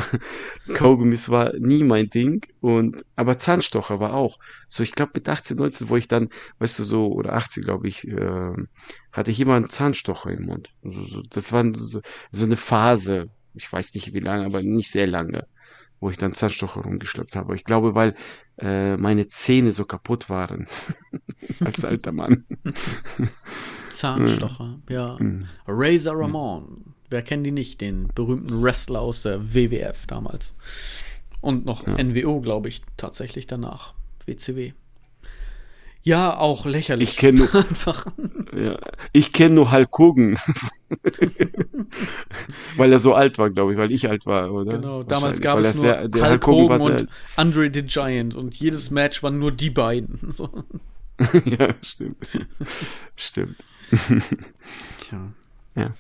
[SPEAKER 2] Kaugummis war nie mein Ding und aber Zahnstocher war auch. So ich glaube mit 18, 19, wo ich dann, weißt du so oder 18, glaube ich, äh, hatte ich immer einen Zahnstocher im Mund. So, so, das war so, so eine Phase. Ich weiß nicht wie lange, aber nicht sehr lange, wo ich dann Zahnstocher rumgeschleppt habe. Ich glaube, weil äh, meine Zähne so kaputt waren als alter Mann.
[SPEAKER 1] Zahnstocher, ja.
[SPEAKER 2] Hm.
[SPEAKER 1] Razor Ramon. Wer kennt die nicht? Den berühmten Wrestler aus der WWF damals. Und noch
[SPEAKER 2] Ja.
[SPEAKER 1] NWO, glaube ich, tatsächlich danach. WCW. Ja, auch lächerlich.
[SPEAKER 2] Ich kenne nur,
[SPEAKER 1] Einfach.
[SPEAKER 2] ja, ich kenne nur Hulk Hogan. weil er so alt war, glaube ich, weil ich alt war, oder?
[SPEAKER 1] Genau, damals gab es nur
[SPEAKER 2] sehr, der
[SPEAKER 1] Hulk
[SPEAKER 2] Hogan
[SPEAKER 1] Hogan und Andre the Giant und jedes Match waren nur die beiden. So.
[SPEAKER 2] ja, stimmt. Stimmt.
[SPEAKER 1] Tja.
[SPEAKER 2] Ja.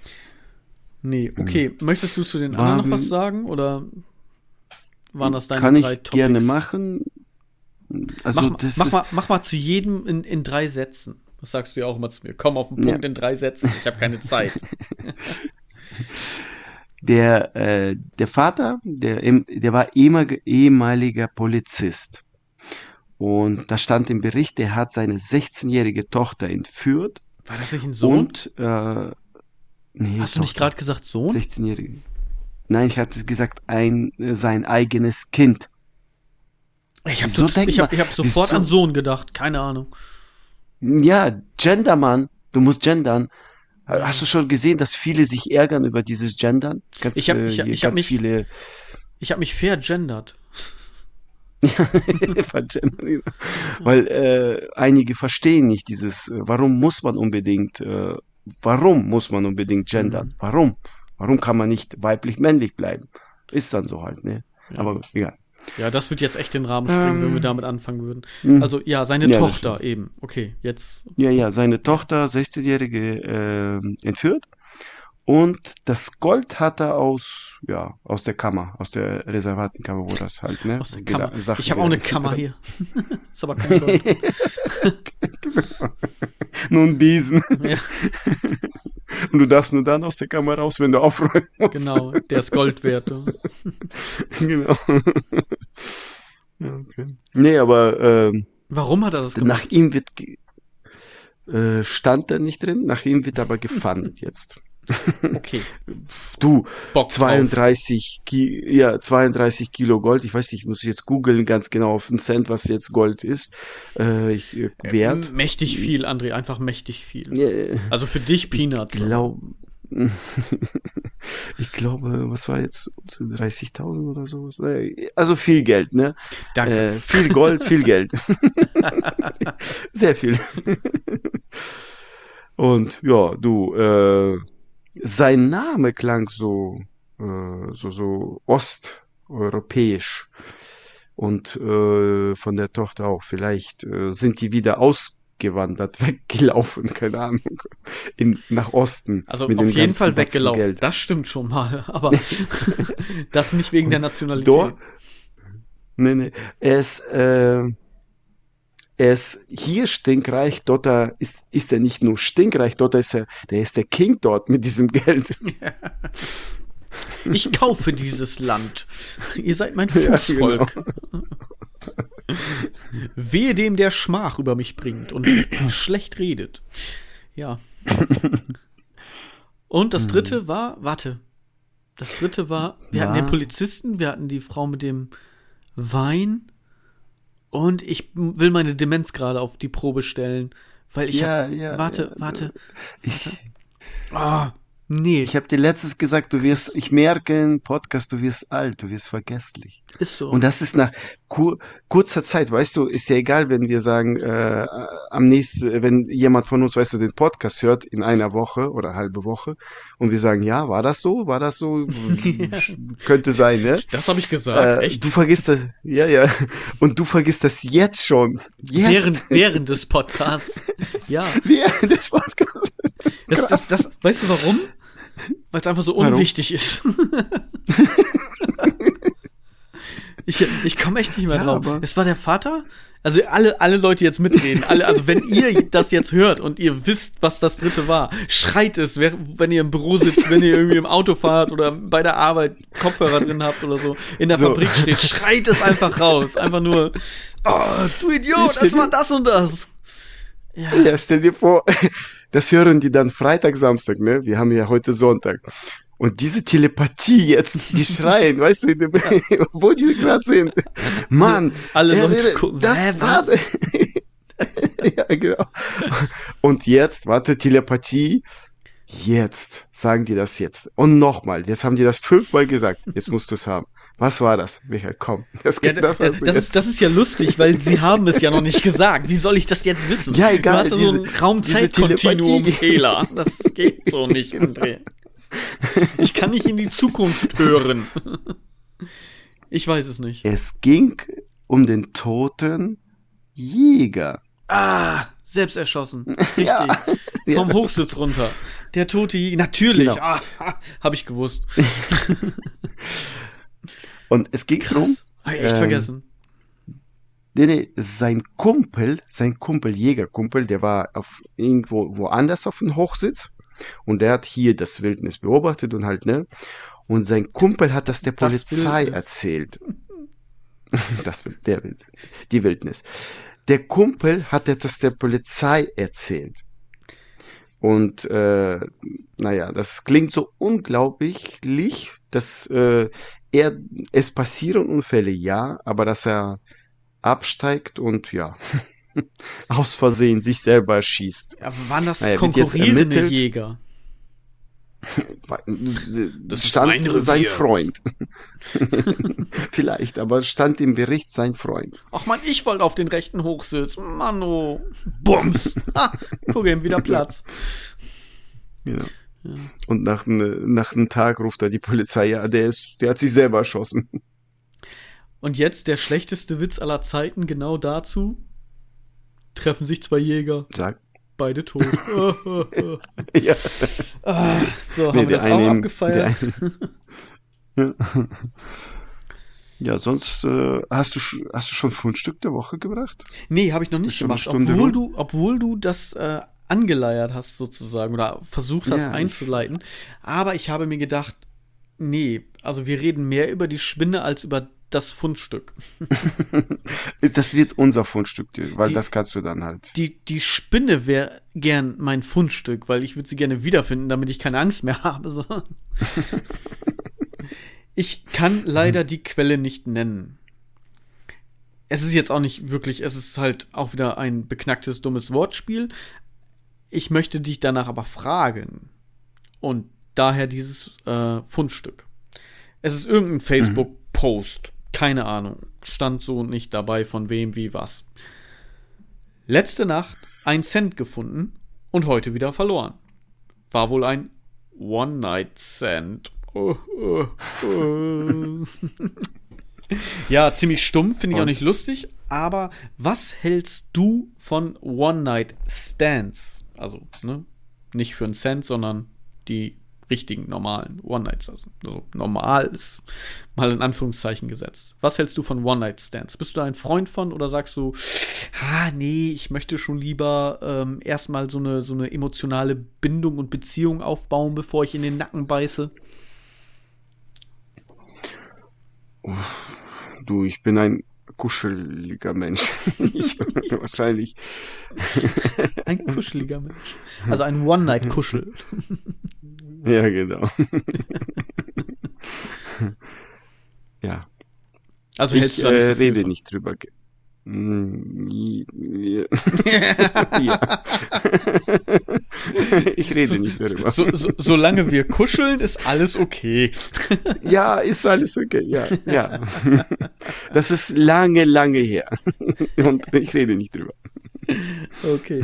[SPEAKER 1] Nee, okay. Möchtest du zu den anderen noch was sagen oder waren das deine
[SPEAKER 2] Kann ich gerne machen. Also,
[SPEAKER 1] mach,
[SPEAKER 2] das
[SPEAKER 1] mach, mal, mach mal zu jedem in, in drei Sätzen. Das sagst du ja auch immer zu mir. Komm auf den Punkt
[SPEAKER 2] Ja.
[SPEAKER 1] in drei Sätzen. Ich habe keine Zeit.
[SPEAKER 2] der, äh, der Vater, der, der war ehemaliger, ehemaliger Polizist. Und da stand im Bericht, der hat seine 16-jährige Tochter entführt
[SPEAKER 1] War das nicht ein Sohn?
[SPEAKER 2] und, äh, nee,
[SPEAKER 1] Hast du nicht gerade gesagt Sohn?
[SPEAKER 2] 16-jährige. Nein, ich hatte gesagt, ein, äh, sein eigenes Kind.
[SPEAKER 1] Ich habe
[SPEAKER 2] denkt
[SPEAKER 1] ich hab, ich hab sofort an Sohn gedacht. Keine Ahnung.
[SPEAKER 2] Ja, Gendermann, du musst gendern. Hast du schon gesehen, dass viele sich ärgern über dieses Gendern? Ganz,
[SPEAKER 1] Ich hab-
[SPEAKER 2] äh,
[SPEAKER 1] ich hab- ich hab mich-
[SPEAKER 2] viele
[SPEAKER 1] Ich habe mich vergendert.
[SPEAKER 2] weil äh, einige verstehen nicht dieses, äh, warum muss man unbedingt, äh, warum muss man unbedingt gendern?
[SPEAKER 1] Mhm.
[SPEAKER 2] Warum? Warum kann man nicht weiblich-männlich bleiben? Ist dann so halt, ne?
[SPEAKER 1] Ja.
[SPEAKER 2] Aber egal.
[SPEAKER 1] Ja, das wird jetzt echt den Rahmen springen, wenn wir
[SPEAKER 2] Ähm.
[SPEAKER 1] damit anfangen würden.
[SPEAKER 2] Mhm.
[SPEAKER 1] Also ja, seine
[SPEAKER 2] Ja,
[SPEAKER 1] Tochter eben. Okay, jetzt.
[SPEAKER 2] Ja, ja, seine Tochter, 16-jährige, äh, entführt. Und das Gold hat er aus, ja, aus der Kammer, aus der Reservatenkammer, wo das halt, ne?
[SPEAKER 1] Aus der Kammer.
[SPEAKER 2] Sachen
[SPEAKER 1] Ich habe auch eine Kammer hier. Ist aber kein Gold.
[SPEAKER 2] Nur ein Besen.
[SPEAKER 1] ja,
[SPEAKER 2] Und du darfst nur dann aus der Kammer raus, wenn du aufräumen musst.
[SPEAKER 1] genau, der ist Gold wert.
[SPEAKER 2] genau. okay. Nee, aber ähm,
[SPEAKER 1] Warum hat er das gemacht?
[SPEAKER 2] nach ihm wird, äh, stand da nicht drin, nach ihm wird aber gefundet jetzt.
[SPEAKER 1] Okay,
[SPEAKER 2] Du,
[SPEAKER 1] Bock drauf.
[SPEAKER 2] 32, Ki ja, 32 Kilo Gold. Ich weiß nicht, ich muss jetzt googeln ganz genau auf den Cent, was jetzt Gold ist. Äh, ich, äh, Wert.
[SPEAKER 1] M- Mächtig viel, André, einfach mächtig viel.
[SPEAKER 2] Ja,
[SPEAKER 1] Also für dich Peanuts.
[SPEAKER 2] glaub, ich glaube, was war jetzt 30.000 oder sowas? Äh, Also viel Geld, ne?
[SPEAKER 1] Danke.
[SPEAKER 2] Äh, viel Gold, viel Geld. Sehr viel. Und ja, du, äh, sein Name klang so, äh, so, so osteuropäisch. Und äh, von der Tochter auch. Vielleicht äh, sind die wieder ausgewandert, weggelaufen, keine Ahnung, in, nach Osten.
[SPEAKER 1] Also auf jeden Fall weggelaufen.
[SPEAKER 2] Geld.
[SPEAKER 1] Das stimmt schon mal. Aber das nicht wegen der Nationalität.
[SPEAKER 2] Dort, nee, nee, ist, äh, er ist hier stinkreich, dort ist, ist er nicht nur stinkreich, dort ist er, der ist der King dort mit diesem Geld.
[SPEAKER 1] Ich kaufe dieses Land. Ihr seid mein Fußvolk.
[SPEAKER 2] Ja, genau.
[SPEAKER 1] Wehe dem, der Schmach über mich bringt und schlecht redet. Ja. Und das dritte war, warte. Das dritte war, wir hatten
[SPEAKER 2] War-
[SPEAKER 1] den Polizisten, wir hatten die Frau mit dem Wein und ich will meine Demenz gerade auf die Probe stellen, weil ich
[SPEAKER 2] Ja,
[SPEAKER 1] hab,
[SPEAKER 2] ja,
[SPEAKER 1] warte,
[SPEAKER 2] ja.
[SPEAKER 1] warte.
[SPEAKER 2] Ich,
[SPEAKER 1] Ah, nee,
[SPEAKER 2] ich habe dir letztes gesagt, du wirst, ich merke im Podcast, du wirst alt, du wirst vergesslich.
[SPEAKER 1] ist so.
[SPEAKER 2] Und das ist nach kur kurzer Zeit, weißt du, ist ja egal, wenn wir sagen, äh, am nächsten, wenn jemand von uns, weißt du, den Podcast hört in einer Woche oder halbe Woche und wir sagen, ja, war das so, war das so, könnte sein, ne?
[SPEAKER 1] das habe ich gesagt,
[SPEAKER 2] Äh,
[SPEAKER 1] echt.
[SPEAKER 2] du vergisst das, ja, ja, und du vergisst das jetzt schon, jetzt,
[SPEAKER 1] Während, während des Podcasts. Ja.
[SPEAKER 2] während des Podcasts.
[SPEAKER 1] Das, das, das, weißt du warum? Weil es einfach so
[SPEAKER 2] Warum?
[SPEAKER 1] unwichtig ist. ich ich komme echt nicht mehr
[SPEAKER 2] Ja,
[SPEAKER 1] drauf. Es war der Vater? Also alle, alle Leute jetzt mitreden. Alle, also wenn ihr das jetzt hört und ihr wisst, was das dritte war, schreit es, wenn ihr im Büro sitzt, wenn ihr irgendwie im Auto fahrt oder bei der Arbeit Kopfhörer drin habt oder so, in der
[SPEAKER 2] So.
[SPEAKER 1] Fabrik steht, schreit es einfach raus. Einfach nur, oh, du Idiot, das war das und das. Ja.
[SPEAKER 2] Ja, stell dir vor, das hören die dann Freitag, Samstag, ne? Wir haben ja heute Sonntag. Und diese Telepathie jetzt, die schreien, weißt du, wo die gerade sind. Mann,
[SPEAKER 1] Alle Leute
[SPEAKER 2] wäre-
[SPEAKER 1] gucken,
[SPEAKER 2] das
[SPEAKER 1] hä,
[SPEAKER 2] war, ja, genau. Und jetzt, warte, Telepathie, jetzt, sagen die das jetzt. Und nochmal, jetzt haben die das fünfmal gesagt, jetzt musst du es haben. Was war das, Michael? Komm, das,
[SPEAKER 1] Ja,
[SPEAKER 2] das,
[SPEAKER 1] das, das, ist, das ist ja lustig, weil sie haben es ja noch nicht gesagt. Wie soll ich das jetzt wissen?
[SPEAKER 2] Ja, egal,
[SPEAKER 1] Du hast ja so
[SPEAKER 2] diese-
[SPEAKER 1] einen
[SPEAKER 2] diese
[SPEAKER 1] Raumzeitkontinuum-Fehler. Das geht so nicht, André. Ich kann nicht in die Zukunft hören. Ich weiß es nicht.
[SPEAKER 2] Es ging um den toten Jäger.
[SPEAKER 1] Ah, selbst erschossen. Richtig.
[SPEAKER 2] Ja,
[SPEAKER 1] Vom
[SPEAKER 2] ja.
[SPEAKER 1] Hochsitz runter. Der tote Jäger. Natürlich.
[SPEAKER 2] Genau.
[SPEAKER 1] Ah, habe ich gewusst.
[SPEAKER 2] Und es ging darum,
[SPEAKER 1] ich echt
[SPEAKER 2] Ähm,
[SPEAKER 1] vergessen.
[SPEAKER 2] nee, nee, sein Kumpel, sein Kumpel, Jägerkumpel, der war auf irgendwo woanders auf dem Hochsitz und der hat hier das Wildnis beobachtet und halt, ne? Und sein Kumpel hat das der
[SPEAKER 1] Das
[SPEAKER 2] Polizei
[SPEAKER 1] Wildnis.
[SPEAKER 2] erzählt. das Wild, der Wild, die Wildnis. Der Kumpel hat das der Polizei erzählt. Und äh, naja, das klingt so unglaublich, dass äh, er, es passieren Unfälle, ja, aber dass er absteigt und ja, aus Versehen sich selber schießt.
[SPEAKER 1] Aber waren das
[SPEAKER 2] naja,
[SPEAKER 1] konkurrierende
[SPEAKER 2] ermittelt.
[SPEAKER 1] Das
[SPEAKER 2] stand sein Freund. Vielleicht, aber stand im Bericht sein Freund.
[SPEAKER 1] Ach man, ich wollte auf den rechten Hochsitz. Mann, oh. Bums. Ha, guck ihm wieder Platz.
[SPEAKER 2] Ja. Und nach, ne- nach einem Tag ruft er die Polizei, ja, der ist, der hat sich selber erschossen.
[SPEAKER 1] Und jetzt der schlechteste Witz aller Zeiten, genau dazu. Treffen sich zwei Jäger,
[SPEAKER 2] Sag.
[SPEAKER 1] beide tot.
[SPEAKER 2] Ja.
[SPEAKER 1] ah, so, haben
[SPEAKER 2] Nee,
[SPEAKER 1] wir
[SPEAKER 2] der
[SPEAKER 1] das auch
[SPEAKER 2] eine,
[SPEAKER 1] abgefeiert.
[SPEAKER 2] ja. sonst äh, hast du hast du schon Fundstück der Woche gebracht?
[SPEAKER 1] Nee, habe ich noch nicht
[SPEAKER 2] schon
[SPEAKER 1] gemacht. Obwohl
[SPEAKER 2] rum?
[SPEAKER 1] du, obwohl du das äh, angeleiert hast, sozusagen, oder versucht hast
[SPEAKER 2] Ja,
[SPEAKER 1] einzuleiten. Aber ich habe mir gedacht, nee, also wir reden mehr über die Spinne als über das Fundstück.
[SPEAKER 2] Das wird unser Fundstück, weil
[SPEAKER 1] Die-
[SPEAKER 2] das kannst du dann halt.
[SPEAKER 1] Die, die Spinne wäre gern mein Fundstück, weil ich würde sie gerne wiederfinden, damit ich keine Angst mehr habe. So. ich kann leider die Quelle nicht nennen. Es ist jetzt auch nicht wirklich, es ist halt auch wieder ein beknacktes, dummes Wortspiel. Ich möchte dich danach aber fragen. Und daher dieses äh, Fundstück. Es ist irgendein Facebook-Post. Keine Ahnung. Stand so nicht dabei, von wem, wie, was. Letzte Nacht ein Cent gefunden und heute wieder verloren. War wohl ein One-Night-Cent. Oh, oh, oh. ja, ziemlich stumm, finde ich auch nicht lustig. Aber was hältst du von One-Night-Stands? Also, ne? Nicht für einen Cent, sondern die richtigen, normalen One-Nights. Also, normal ist mal in Anführungszeichen gesetzt. Was hältst du von One-Night-Stands? Bist du ein Freund von oder sagst du, ah, nee, ich möchte schon lieber ähm, erstmal so eine, so eine emotionale Bindung und Beziehung aufbauen, bevor ich in den Nacken beiße?
[SPEAKER 2] Du, ich bin ein kuscheliger Mensch. ich, wahrscheinlich.
[SPEAKER 1] Ein kuscheliger Mensch. Also ein One-Night-Kuschel.
[SPEAKER 2] Ja, genau. ja.
[SPEAKER 1] Also
[SPEAKER 2] ich äh, rede nicht drüber. Mm, ja. ich rede nicht darüber.
[SPEAKER 1] So, so, solange wir kuscheln, ist alles okay.
[SPEAKER 2] Ja, ist alles okay. Ja, ja. Das ist lange, lange her. Und ich rede nicht drüber.
[SPEAKER 1] Okay.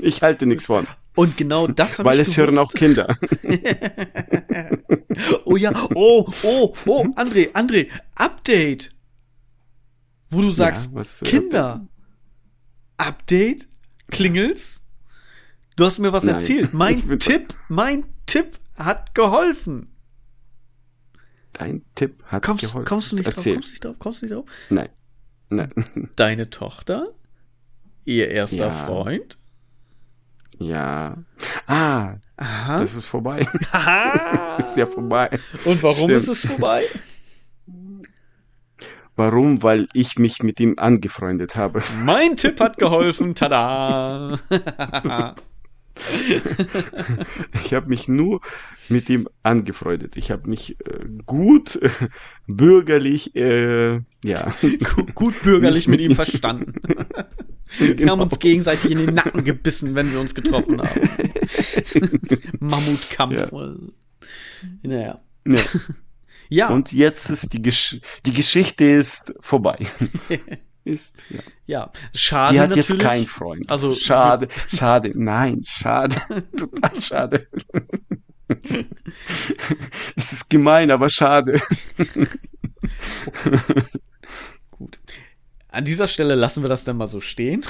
[SPEAKER 2] Ich halte nichts von,
[SPEAKER 1] Und genau das habe
[SPEAKER 2] weil
[SPEAKER 1] ich
[SPEAKER 2] es hören auch
[SPEAKER 1] gewusst.
[SPEAKER 2] Kinder.
[SPEAKER 1] Oh ja, oh, oh, oh, André, André, Update. Wo du sagst,
[SPEAKER 2] was, äh,
[SPEAKER 1] Kinder. Update? Klingelt's? Du hast mir was
[SPEAKER 2] Nein.
[SPEAKER 1] erzählt. Mein Tipp, mein Tipp hat geholfen.
[SPEAKER 2] Dein Tipp hat
[SPEAKER 1] Kommst,
[SPEAKER 2] geholfen.
[SPEAKER 1] kommst du nicht drauf? Kommst du nicht drauf? Kommst du nicht drauf?
[SPEAKER 2] Nein. Nein.
[SPEAKER 1] Deine Tochter? Ihr erster
[SPEAKER 2] Ja.
[SPEAKER 1] Freund?
[SPEAKER 2] Ja. Ah,
[SPEAKER 1] Aha.
[SPEAKER 2] das ist vorbei. Das ist ja vorbei.
[SPEAKER 1] Und warum
[SPEAKER 2] Stimmt.
[SPEAKER 1] ist es vorbei?
[SPEAKER 2] Warum? Weil ich mich mit ihm angefreundet habe.
[SPEAKER 1] Mein Tipp hat geholfen. Tada!
[SPEAKER 2] Ich habe mich nur mit ihm angefreundet. Ich habe mich äh, gut, äh, bürgerlich, äh, ja.
[SPEAKER 1] gut, gut bürgerlich mit ihm verstanden. Wir
[SPEAKER 2] Genau.
[SPEAKER 1] haben uns gegenseitig in den Nacken gebissen, wenn wir uns getroffen haben. Mammutkampf. Naja.
[SPEAKER 2] Ja.
[SPEAKER 1] Ja,
[SPEAKER 2] Und jetzt ist die, Gesch die Geschichte ist vorbei. ist, ja.
[SPEAKER 1] ja. Schade
[SPEAKER 2] Die hat
[SPEAKER 1] natürlich.
[SPEAKER 2] jetzt keinen Freund.
[SPEAKER 1] Also,
[SPEAKER 2] schade, schade, nein, schade, total schade. es ist gemein, aber schade.
[SPEAKER 1] Gut. An dieser Stelle lassen wir das dann mal so stehen.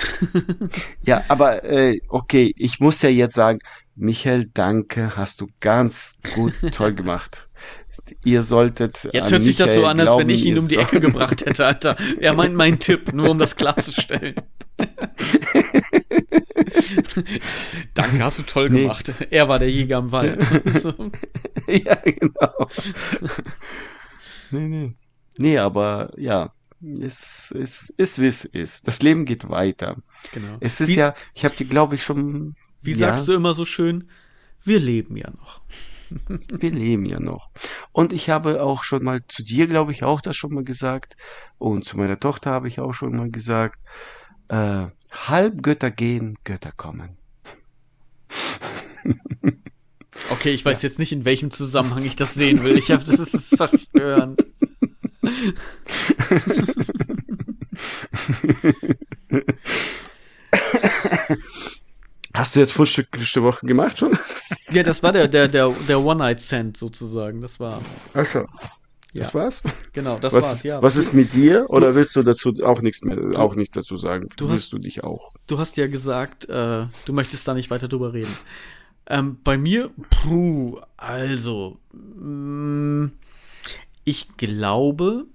[SPEAKER 2] Ja, aber äh, okay, ich muss ja jetzt sagen, Michael, danke, hast du ganz gut, toll gemacht. Ihr solltet
[SPEAKER 1] Jetzt hört sich das so an, als wenn
[SPEAKER 2] glauben,
[SPEAKER 1] ich ihn um die Ecke gebracht hätte, Alter. Er meint meinen Tipp, nur um das klarzustellen. Danke, hast du toll
[SPEAKER 2] Nee.
[SPEAKER 1] gemacht. Er war der Jäger im Wald. So.
[SPEAKER 2] ja, genau. nee, nee. Nee, aber ja, es ist, ist wie es ist. Das Leben geht weiter.
[SPEAKER 1] Genau.
[SPEAKER 2] Es ist
[SPEAKER 1] wie,
[SPEAKER 2] ja, ich habe dir, glaube ich, schon.
[SPEAKER 1] Wie
[SPEAKER 2] ja,
[SPEAKER 1] sagst du immer so schön? Wir leben ja noch.
[SPEAKER 2] Wir leben ja noch. Und ich habe auch schon mal zu dir, glaube ich, auch das schon mal gesagt. Und zu meiner Tochter habe ich auch schon mal gesagt. Äh, halb Götter gehen, Götter kommen.
[SPEAKER 1] Okay, ich weiß jetzt nicht, in welchem Zusammenhang ich das sehen will. Ich habe, das ist verstörend.
[SPEAKER 2] Hast du jetzt Frühstück Woche gemacht schon?
[SPEAKER 1] Ja, das war der, der, der, der One-Night-Stand sozusagen. Das war,
[SPEAKER 2] Ach so.
[SPEAKER 1] ja,
[SPEAKER 2] Das war's?
[SPEAKER 1] genau, das
[SPEAKER 2] was,
[SPEAKER 1] war's, ja.
[SPEAKER 2] was ist mit dir? Oder willst du dazu auch nichts mehr, auch nicht dazu sagen?
[SPEAKER 1] du
[SPEAKER 2] willst
[SPEAKER 1] hast-
[SPEAKER 2] du dich auch?
[SPEAKER 1] Du hast ja gesagt, äh, du möchtest da nicht weiter drüber reden. Ähm, bei mir, puh, also, mh, ich glaube,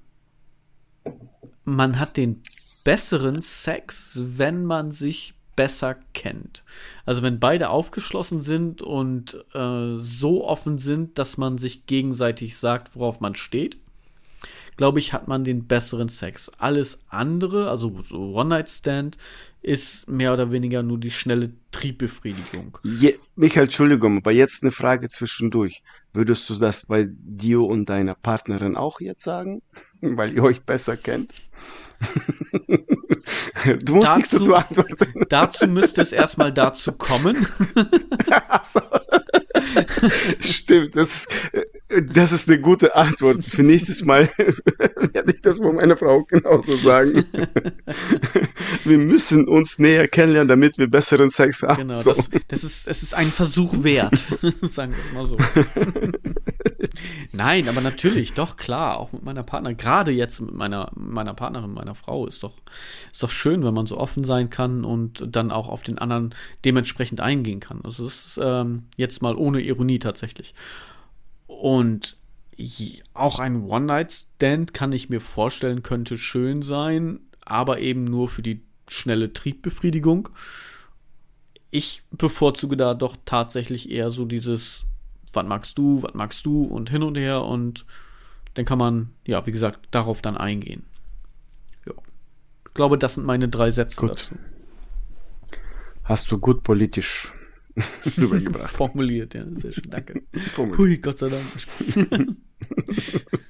[SPEAKER 1] man hat den besseren Sex, wenn man sich besser kennt. Also wenn beide aufgeschlossen sind und äh, so offen sind, dass man sich gegenseitig sagt, worauf man steht, glaube ich, hat man den besseren Sex. Alles andere, also so One-Night-Stand, ist mehr oder weniger nur die schnelle Triebbefriedigung.
[SPEAKER 2] Je, Michael, Entschuldigung, aber jetzt eine Frage zwischendurch. Würdest du das bei dir und deiner Partnerin auch jetzt sagen? Weil ihr euch besser kennt? du musst nichts
[SPEAKER 1] Dazu-
[SPEAKER 2] dazu antworten.
[SPEAKER 1] Dazu müsste es erstmal dazu kommen.
[SPEAKER 2] So. Stimmt, das ist, das ist eine gute Antwort. Für nächstes Mal werde ich das bei meiner Frau genauso sagen. Wir müssen uns näher kennenlernen, damit wir besseren Sex haben.
[SPEAKER 1] Genau,
[SPEAKER 2] so.
[SPEAKER 1] das, das ist, es ist ein Versuch wert, sagen wir es mal so. Nein, aber natürlich, doch klar, auch mit meiner Partnerin, gerade jetzt mit meiner, meiner Partnerin, meiner Frau, ist doch, ist doch schön, wenn man so offen sein kann und dann auch auf den anderen dementsprechend eingehen kann. Also das ist ähm, jetzt mal ohne Ironie tatsächlich. Und auch ein One-Night-Stand kann ich mir vorstellen, könnte schön sein, aber eben nur für die schnelle Triebbefriedigung. Ich bevorzuge da doch tatsächlich eher so dieses, was magst du, was magst du und hin und her und dann kann man, ja, wie gesagt, darauf dann eingehen. Ja. Ich glaube, das sind meine drei Sätze
[SPEAKER 2] Gut.
[SPEAKER 1] dazu.
[SPEAKER 2] Hast du gut politisch rübergebracht.
[SPEAKER 1] Formuliert, ja, sehr schön, danke.
[SPEAKER 2] Formuliert.
[SPEAKER 1] Hui, Gott sei Dank.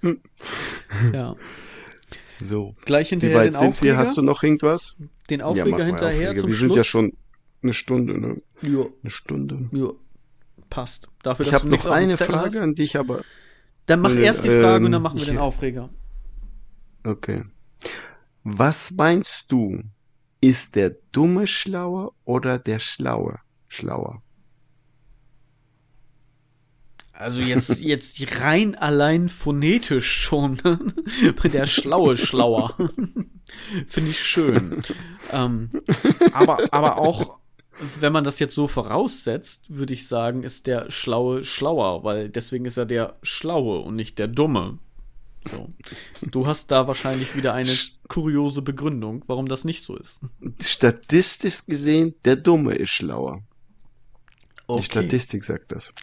[SPEAKER 1] ja,
[SPEAKER 2] So.
[SPEAKER 1] gleich
[SPEAKER 2] Wie
[SPEAKER 1] hinterher
[SPEAKER 2] weit
[SPEAKER 1] den
[SPEAKER 2] sind wir?
[SPEAKER 1] Aufreger.
[SPEAKER 2] Hast du noch irgendwas?
[SPEAKER 1] den
[SPEAKER 2] ja,
[SPEAKER 1] Aufreger
[SPEAKER 2] mal
[SPEAKER 1] hinterher
[SPEAKER 2] Aufreger.
[SPEAKER 1] zum
[SPEAKER 2] Wir
[SPEAKER 1] Schluss?
[SPEAKER 2] sind ja schon eine Stunde, ne?
[SPEAKER 1] Ja,
[SPEAKER 2] Eine Stunde.
[SPEAKER 1] ja, passt. Dafür,
[SPEAKER 2] Ich habe noch eine Frage
[SPEAKER 1] hast.
[SPEAKER 2] an dich, aber
[SPEAKER 1] Dann mach
[SPEAKER 2] Äh,
[SPEAKER 1] erst die Frage und dann
[SPEAKER 2] ähm,
[SPEAKER 1] machen wir
[SPEAKER 2] ich-
[SPEAKER 1] den Aufreger.
[SPEAKER 2] okay. Was meinst du? Ist der Dumme schlauer oder der Schlaue schlauer?
[SPEAKER 1] Also jetzt, jetzt rein allein phonetisch schon. Der Schlaue Schlauer. Finde ich schön. Ähm, aber, aber auch, wenn man das jetzt so voraussetzt, würde ich sagen, ist der Schlaue Schlauer, weil deswegen ist er der Schlaue und nicht der Dumme. So. Du hast da wahrscheinlich wieder eine kuriose Begründung, warum das nicht so ist.
[SPEAKER 2] Statistisch gesehen, der Dumme ist schlauer.
[SPEAKER 1] Okay.
[SPEAKER 2] Die Statistik sagt das.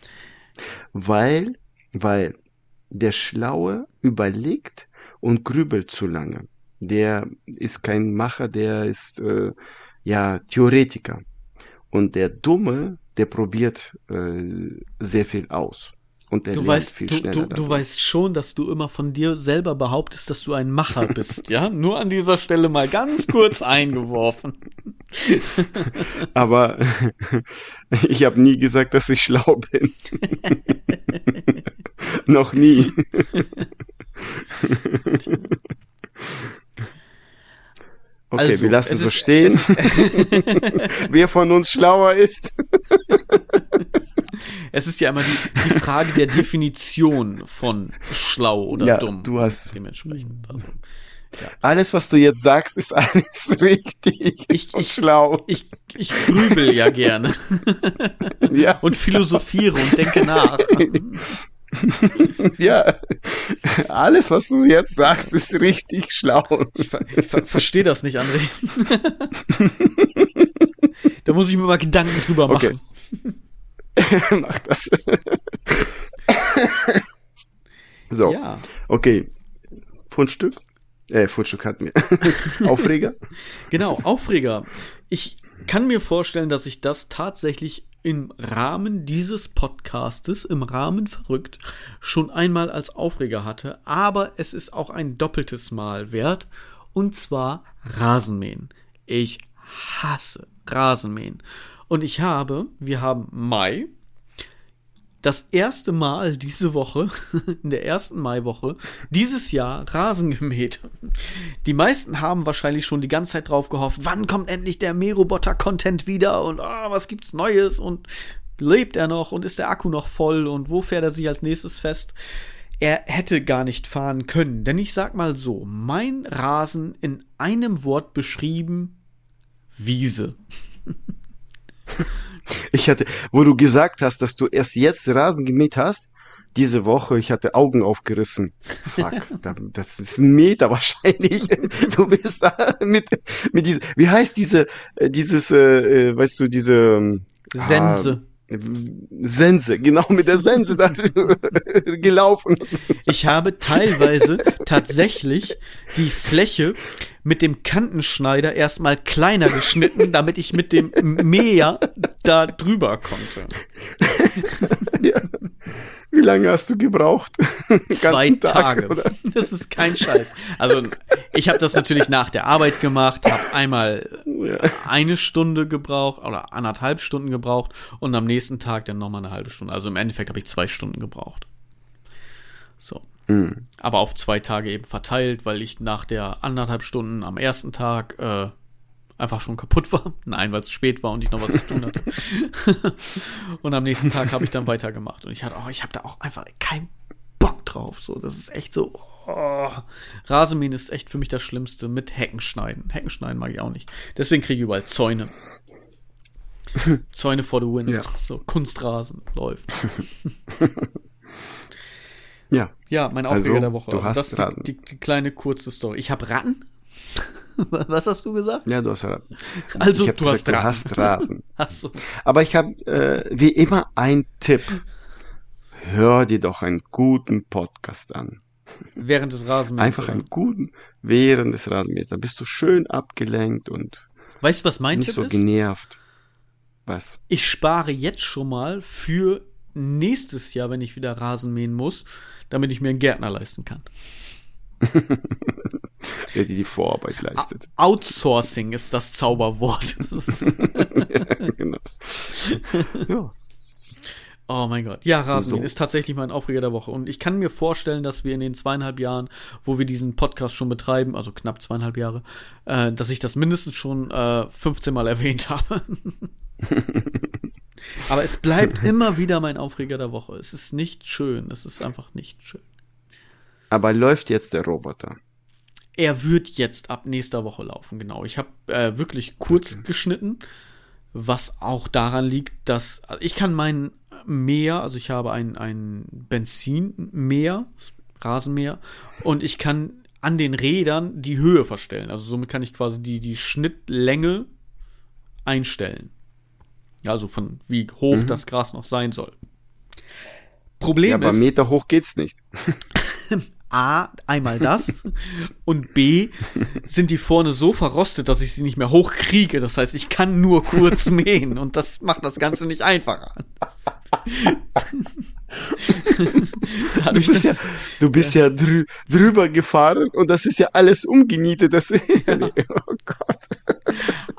[SPEAKER 2] Weil, weil der Schlaue überlegt und grübelt zu lange. Der ist kein Macher, der ist äh, ja Theoretiker. Und der Dumme, der probiert äh, sehr viel aus. Und der
[SPEAKER 1] Du
[SPEAKER 2] lernt
[SPEAKER 1] weißt,
[SPEAKER 2] viel
[SPEAKER 1] du,
[SPEAKER 2] schneller.
[SPEAKER 1] du, du
[SPEAKER 2] dadurch.
[SPEAKER 1] weißt schon, dass du immer von dir selber behauptest, dass du ein Macher bist, ja? Nur an dieser Stelle mal ganz kurz eingeworfen.
[SPEAKER 2] Aber ich habe nie gesagt, dass ich schlau bin. Noch nie. Okay,
[SPEAKER 1] Also,
[SPEAKER 2] wir lassen
[SPEAKER 1] es
[SPEAKER 2] so
[SPEAKER 1] ist-
[SPEAKER 2] stehen. Wer von uns schlauer ist?
[SPEAKER 1] Es ist ja immer die, die Frage der Definition von schlau oder
[SPEAKER 2] Ja,
[SPEAKER 1] dumm.
[SPEAKER 2] du hast-
[SPEAKER 1] dementsprechend. Also,
[SPEAKER 2] Alles, was du jetzt sagst, ist alles richtig
[SPEAKER 1] Ich-
[SPEAKER 2] und
[SPEAKER 1] ich-
[SPEAKER 2] schlau.
[SPEAKER 1] ich, ich grübel ja gerne
[SPEAKER 2] Ja,
[SPEAKER 1] und philosophiere und denke nach.
[SPEAKER 2] ja. Alles, was du jetzt sagst, ist richtig schlau.
[SPEAKER 1] Ich, ver ich ver verstehe das nicht, André. da muss ich mir mal Gedanken drüber
[SPEAKER 2] Okay.
[SPEAKER 1] machen.
[SPEAKER 2] Mach das. so,
[SPEAKER 1] Ja.
[SPEAKER 2] okay. Fundstück? Äh, Fundstück hatten wir. Aufreger?
[SPEAKER 1] Genau, Aufreger. Ich kann mir vorstellen, dass ich das tatsächlich im Rahmen dieses Podcastes, im Rahmen verrückt, schon einmal als Aufreger hatte, aber es ist auch ein doppeltes Mal wert, und zwar Rasenmähen. Ich hasse Rasenmähen. Und ich habe, wir haben Mai, das erste Mal diese Woche, in der ersten Maiwoche, dieses Jahr Rasen gemäht. Die meisten haben wahrscheinlich schon die ganze Zeit drauf gehofft, wann kommt endlich der Mähroboter-Content wieder und ah, was gibt's Neues und lebt er noch und ist der Akku noch voll und wo fährt er sich als nächstes fest? Er hätte gar nicht fahren können, denn ich sag mal so, mein Rasen in einem Wort beschrieben, Wiese.
[SPEAKER 2] Ich hatte, wo du gesagt hast, dass du erst jetzt Rasen gemäht hast, diese Woche, ich hatte Augen aufgerissen. Fuck, da, das ist ein Meter wahrscheinlich. Du bist da mit, mit diese, wie heißt diese, äh, dieses, äh, äh, weißt du, diese, ähm,
[SPEAKER 1] Sense.
[SPEAKER 2] Ah, Sense, genau mit der Sense da gelaufen.
[SPEAKER 1] Ich habe teilweise tatsächlich die Fläche mit dem Kantenschneider erstmal kleiner geschnitten, damit ich mit dem Mäher da drüber konnte.
[SPEAKER 2] Ja. Wie lange hast du gebraucht?
[SPEAKER 1] Zwei
[SPEAKER 2] Tag,
[SPEAKER 1] Tage.
[SPEAKER 2] oder?
[SPEAKER 1] Das ist kein Scheiß. Also ich habe das natürlich nach der Arbeit gemacht, habe einmal
[SPEAKER 2] Ja.
[SPEAKER 1] eine Stunde gebraucht oder anderthalb Stunden gebraucht und am nächsten Tag dann nochmal eine halbe Stunde. Also im Endeffekt habe ich zwei Stunden gebraucht. So.
[SPEAKER 2] Hm.
[SPEAKER 1] aber auf zwei Tage eben verteilt, weil ich nach der anderthalb Stunden am ersten Tag äh, einfach schon kaputt war. Nein, weil es spät war und ich noch was zu tun hatte. und am nächsten Tag habe ich dann weitergemacht und ich hatte auch, ich habe da auch einfach keinen Bock drauf. So, das ist echt so. Oh. Rasenmähen ist echt für mich das Schlimmste mit Heckenschneiden. Heckenschneiden mag ich auch nicht. Deswegen kriege ich überall Zäune. Zäune for the win.
[SPEAKER 2] Ja.
[SPEAKER 1] So, Kunstrasen läuft.
[SPEAKER 2] Ja.
[SPEAKER 1] Ja, mein Aufreger
[SPEAKER 2] Also,
[SPEAKER 1] der Woche.
[SPEAKER 2] du
[SPEAKER 1] Also
[SPEAKER 2] hast
[SPEAKER 1] das ist
[SPEAKER 2] Ratten.
[SPEAKER 1] die, die, die kleine kurze Story. Ich habe Ratten. Was hast du gesagt?
[SPEAKER 2] Ja, du hast Rasen.
[SPEAKER 1] Also,
[SPEAKER 2] ich
[SPEAKER 1] du
[SPEAKER 2] gesagt,
[SPEAKER 1] hast
[SPEAKER 2] du
[SPEAKER 1] Rasen.
[SPEAKER 2] hast Rasen.
[SPEAKER 1] Ach so.
[SPEAKER 2] Aber ich habe äh, wie immer einen Tipp. Hör dir doch einen guten Podcast an.
[SPEAKER 1] Während des Rasenmähens.
[SPEAKER 2] Einfach einen guten während des Rasenmähers. Da bist du schön abgelenkt und
[SPEAKER 1] Weißt du, was mein
[SPEAKER 2] nicht
[SPEAKER 1] Tipp
[SPEAKER 2] so
[SPEAKER 1] ist?
[SPEAKER 2] genervt. Was?
[SPEAKER 1] Ich spare jetzt schon mal für nächstes Jahr, wenn ich wieder Rasen mähen muss, damit ich mir einen Gärtner leisten kann.
[SPEAKER 2] Wer dir die Vorarbeit leistet.
[SPEAKER 1] Outsourcing ist das Zauberwort.
[SPEAKER 2] Genau. Ja.
[SPEAKER 1] oh mein Gott. Ja, Rasenmähen
[SPEAKER 2] So.
[SPEAKER 1] ist tatsächlich mein Aufreger der Woche. Und ich kann mir vorstellen, dass wir in den zweieinhalb Jahren, wo wir diesen Podcast schon betreiben, also knapp zweieinhalb Jahre, äh, dass ich das mindestens schon äh, 15 Mal erwähnt habe. Aber es bleibt immer wieder mein Aufreger der Woche. Es ist nicht schön. Es ist einfach nicht schön.
[SPEAKER 2] Aber läuft jetzt der Roboter?
[SPEAKER 1] Er wird jetzt ab nächster Woche laufen, genau. Ich habe äh, wirklich kurz geschnitten, was auch daran liegt, dass also ich kann mein Mäher, also ich habe ein, ein Benzinmäher, Rasenmäher, und ich kann an den Rädern die Höhe verstellen. Also somit kann ich quasi die, die Schnittlänge einstellen. Ja, Also von wie hoch das Gras noch sein soll. Problem
[SPEAKER 2] Ja, aber
[SPEAKER 1] ist,
[SPEAKER 2] Meter hoch geht's nicht.
[SPEAKER 1] A, einmal das und B, sind die vorne so verrostet, dass ich sie nicht mehr hochkriege. Das heißt, ich kann nur kurz mähen und das macht das Ganze nicht einfacher.
[SPEAKER 2] Du bist ja, du bist ja, drü drüber gefahren und das ist ja alles umgenietet. Das, Gott.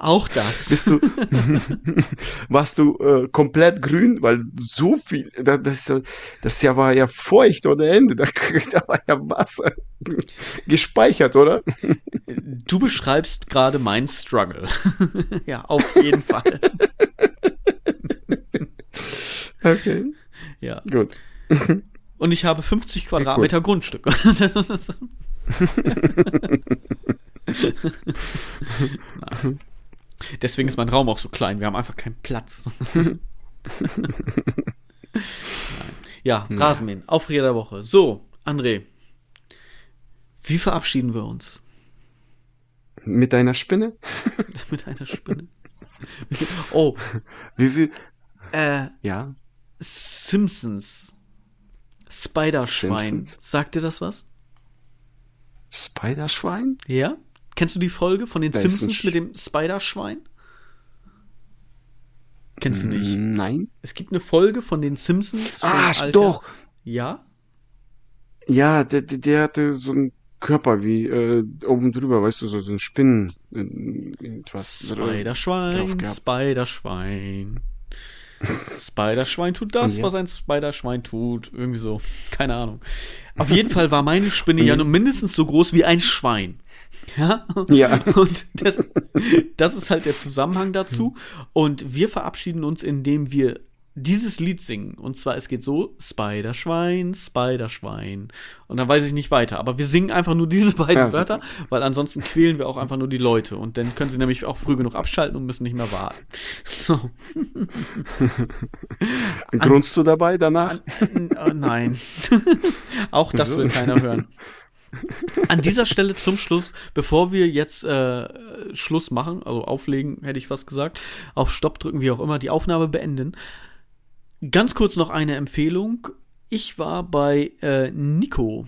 [SPEAKER 1] Auch das.
[SPEAKER 2] Bist du, warst du äh, komplett grün, weil so viel, das, das, ja- das ja war ja feucht ohne Ende, da, da war ja Wasser gespeichert, oder?
[SPEAKER 1] Du beschreibst gerade meinen Struggle. ja, auf jeden Fall.
[SPEAKER 2] Okay,
[SPEAKER 1] Ja.
[SPEAKER 2] gut.
[SPEAKER 1] Und ich habe 50 Quadratmeter Grundstück. Das ist- Nein. Deswegen ist mein Raum auch so klein. Wir haben einfach keinen Platz. Ja, Rasenmähen. Aufreger der Woche. So, André. Wie verabschieden wir uns?
[SPEAKER 2] Mit deiner Spinne?
[SPEAKER 1] Mit einer Spinne. Oh,
[SPEAKER 2] Wie viel?
[SPEAKER 1] äh,
[SPEAKER 2] Ja,
[SPEAKER 1] Simpsons. Spiderschwein.
[SPEAKER 2] Simpsons.
[SPEAKER 1] Sagt dir das was?
[SPEAKER 2] Spiderschwein?
[SPEAKER 1] Ja? Kennst du die Folge von den
[SPEAKER 2] Da
[SPEAKER 1] Simpsons mit dem Spiderschwein? Kennst du nicht?
[SPEAKER 2] Nein.
[SPEAKER 1] Es gibt eine Folge von den Simpsons.
[SPEAKER 2] Ah, doch.
[SPEAKER 1] Ja?
[SPEAKER 2] Ja, der, der, hatte so einen Körper wie äh, oben drüber, weißt du, so, so ein Spinnen, irgendwas.
[SPEAKER 1] Spiderschwein. Spiderschwein. Spiderschwein tut das,
[SPEAKER 2] Und
[SPEAKER 1] was ein Spiderschwein tut. Irgendwie so. Keine Ahnung. Auf jeden Fall war meine Spinne ja nur mindestens so groß wie ein Schwein. Ja?
[SPEAKER 2] Ja.
[SPEAKER 1] Und das, das ist halt der Zusammenhang dazu. Und wir verabschieden uns, indem wir dieses Lied singen. Und zwar, es geht so, Spiderschwein, Spiderschwein. Und dann weiß ich nicht weiter. Aber wir singen einfach nur diese beiden
[SPEAKER 2] Ja.
[SPEAKER 1] Wörter, weil ansonsten quälen wir auch einfach nur die Leute. Und dann können sie nämlich auch früh genug abschalten und müssen nicht mehr warten. So.
[SPEAKER 2] Grunzt du dabei danach?
[SPEAKER 1] N- äh, nein. auch das will keiner hören. An dieser Stelle zum Schluss, bevor wir jetzt äh, Schluss machen, also auflegen, hätte ich was gesagt, auf Stopp drücken, wie auch immer, die Aufnahme beenden. Ganz kurz noch eine Empfehlung. Ich war bei äh, Nico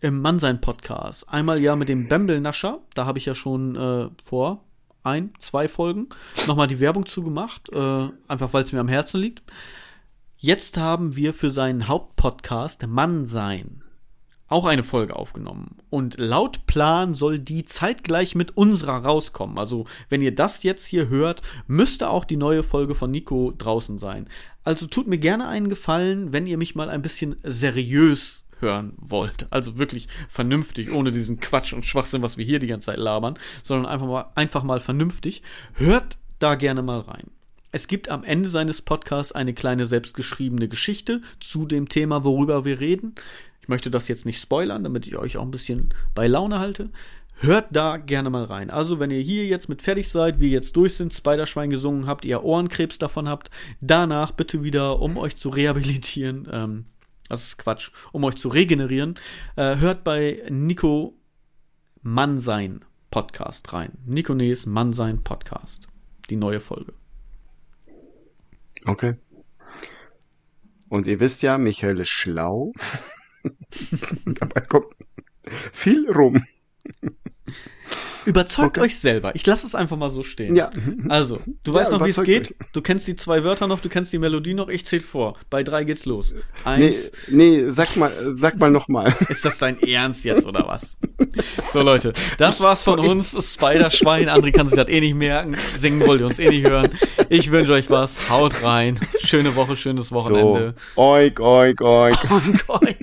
[SPEAKER 1] im Mannsein Podcast. Einmal ja mit dem Bembelnascher, da habe ich ja schon äh, vor ein, zwei Folgen nochmal die Werbung zugemacht, äh, einfach weil es mir am Herzen liegt. Jetzt haben wir für seinen Hauptpodcast Mannsein auch eine Folge aufgenommen. Und laut Plan soll die zeitgleich mit unserer rauskommen. Also, wenn ihr das jetzt hier hört, müsste auch die neue Folge von Nico draußen sein. Also tut mir gerne einen Gefallen, wenn ihr mich mal ein bisschen seriös hören wollt. Also wirklich vernünftig, ohne diesen Quatsch und Schwachsinn, was wir hier die ganze Zeit labern, sondern einfach mal, einfach mal vernünftig. Hört da gerne mal rein. Es gibt am Ende seines Podcasts eine kleine selbstgeschriebene Geschichte zu dem Thema, worüber wir reden. Ich möchte das jetzt nicht spoilern, damit ich euch auch ein bisschen bei Laune halte. Hört da gerne mal rein. Also, wenn ihr hier jetzt mit fertig seid, wir jetzt durch sind, Spiderschwein gesungen habt, ihr Ohrenkrebs davon habt, danach bitte wieder, um euch zu rehabilitieren, ähm, das ist Quatsch, um euch zu regenerieren, äh, hört bei Nico Mann sein Podcast rein. Nikones Mannsein Podcast. Die neue Folge.
[SPEAKER 2] Okay. Und ihr wisst ja, Michael ist schlau. Dabei kommt viel rum.
[SPEAKER 1] Überzeugt
[SPEAKER 2] Okay.
[SPEAKER 1] euch selber. Ich lasse es einfach mal so stehen.
[SPEAKER 2] Ja.
[SPEAKER 1] Also, du
[SPEAKER 2] Ja,
[SPEAKER 1] weißt noch, wie es geht. Du kennst die zwei Wörter noch, du kennst die Melodie noch. Ich zähle vor. Bei drei geht's los.
[SPEAKER 2] Nee,
[SPEAKER 1] Eins.
[SPEAKER 2] nee, sag mal, sag mal nochmal.
[SPEAKER 1] Ist das dein Ernst jetzt oder was? So Leute, das war's von uns. Spider-Schwein. André kann sich das eh nicht merken. Singen wollt ihr uns eh nicht hören. Ich wünsche euch was. Haut rein. Schöne Woche, schönes
[SPEAKER 2] So,
[SPEAKER 1] Wochenende.
[SPEAKER 2] oik, oik, oik.
[SPEAKER 1] Oink, oink.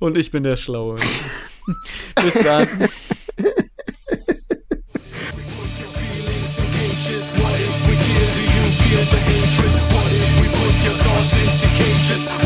[SPEAKER 1] Und ich bin der Schlaue. Bis dann.
[SPEAKER 3] What if we give you fear the hatred? What if we put your thoughts into cages?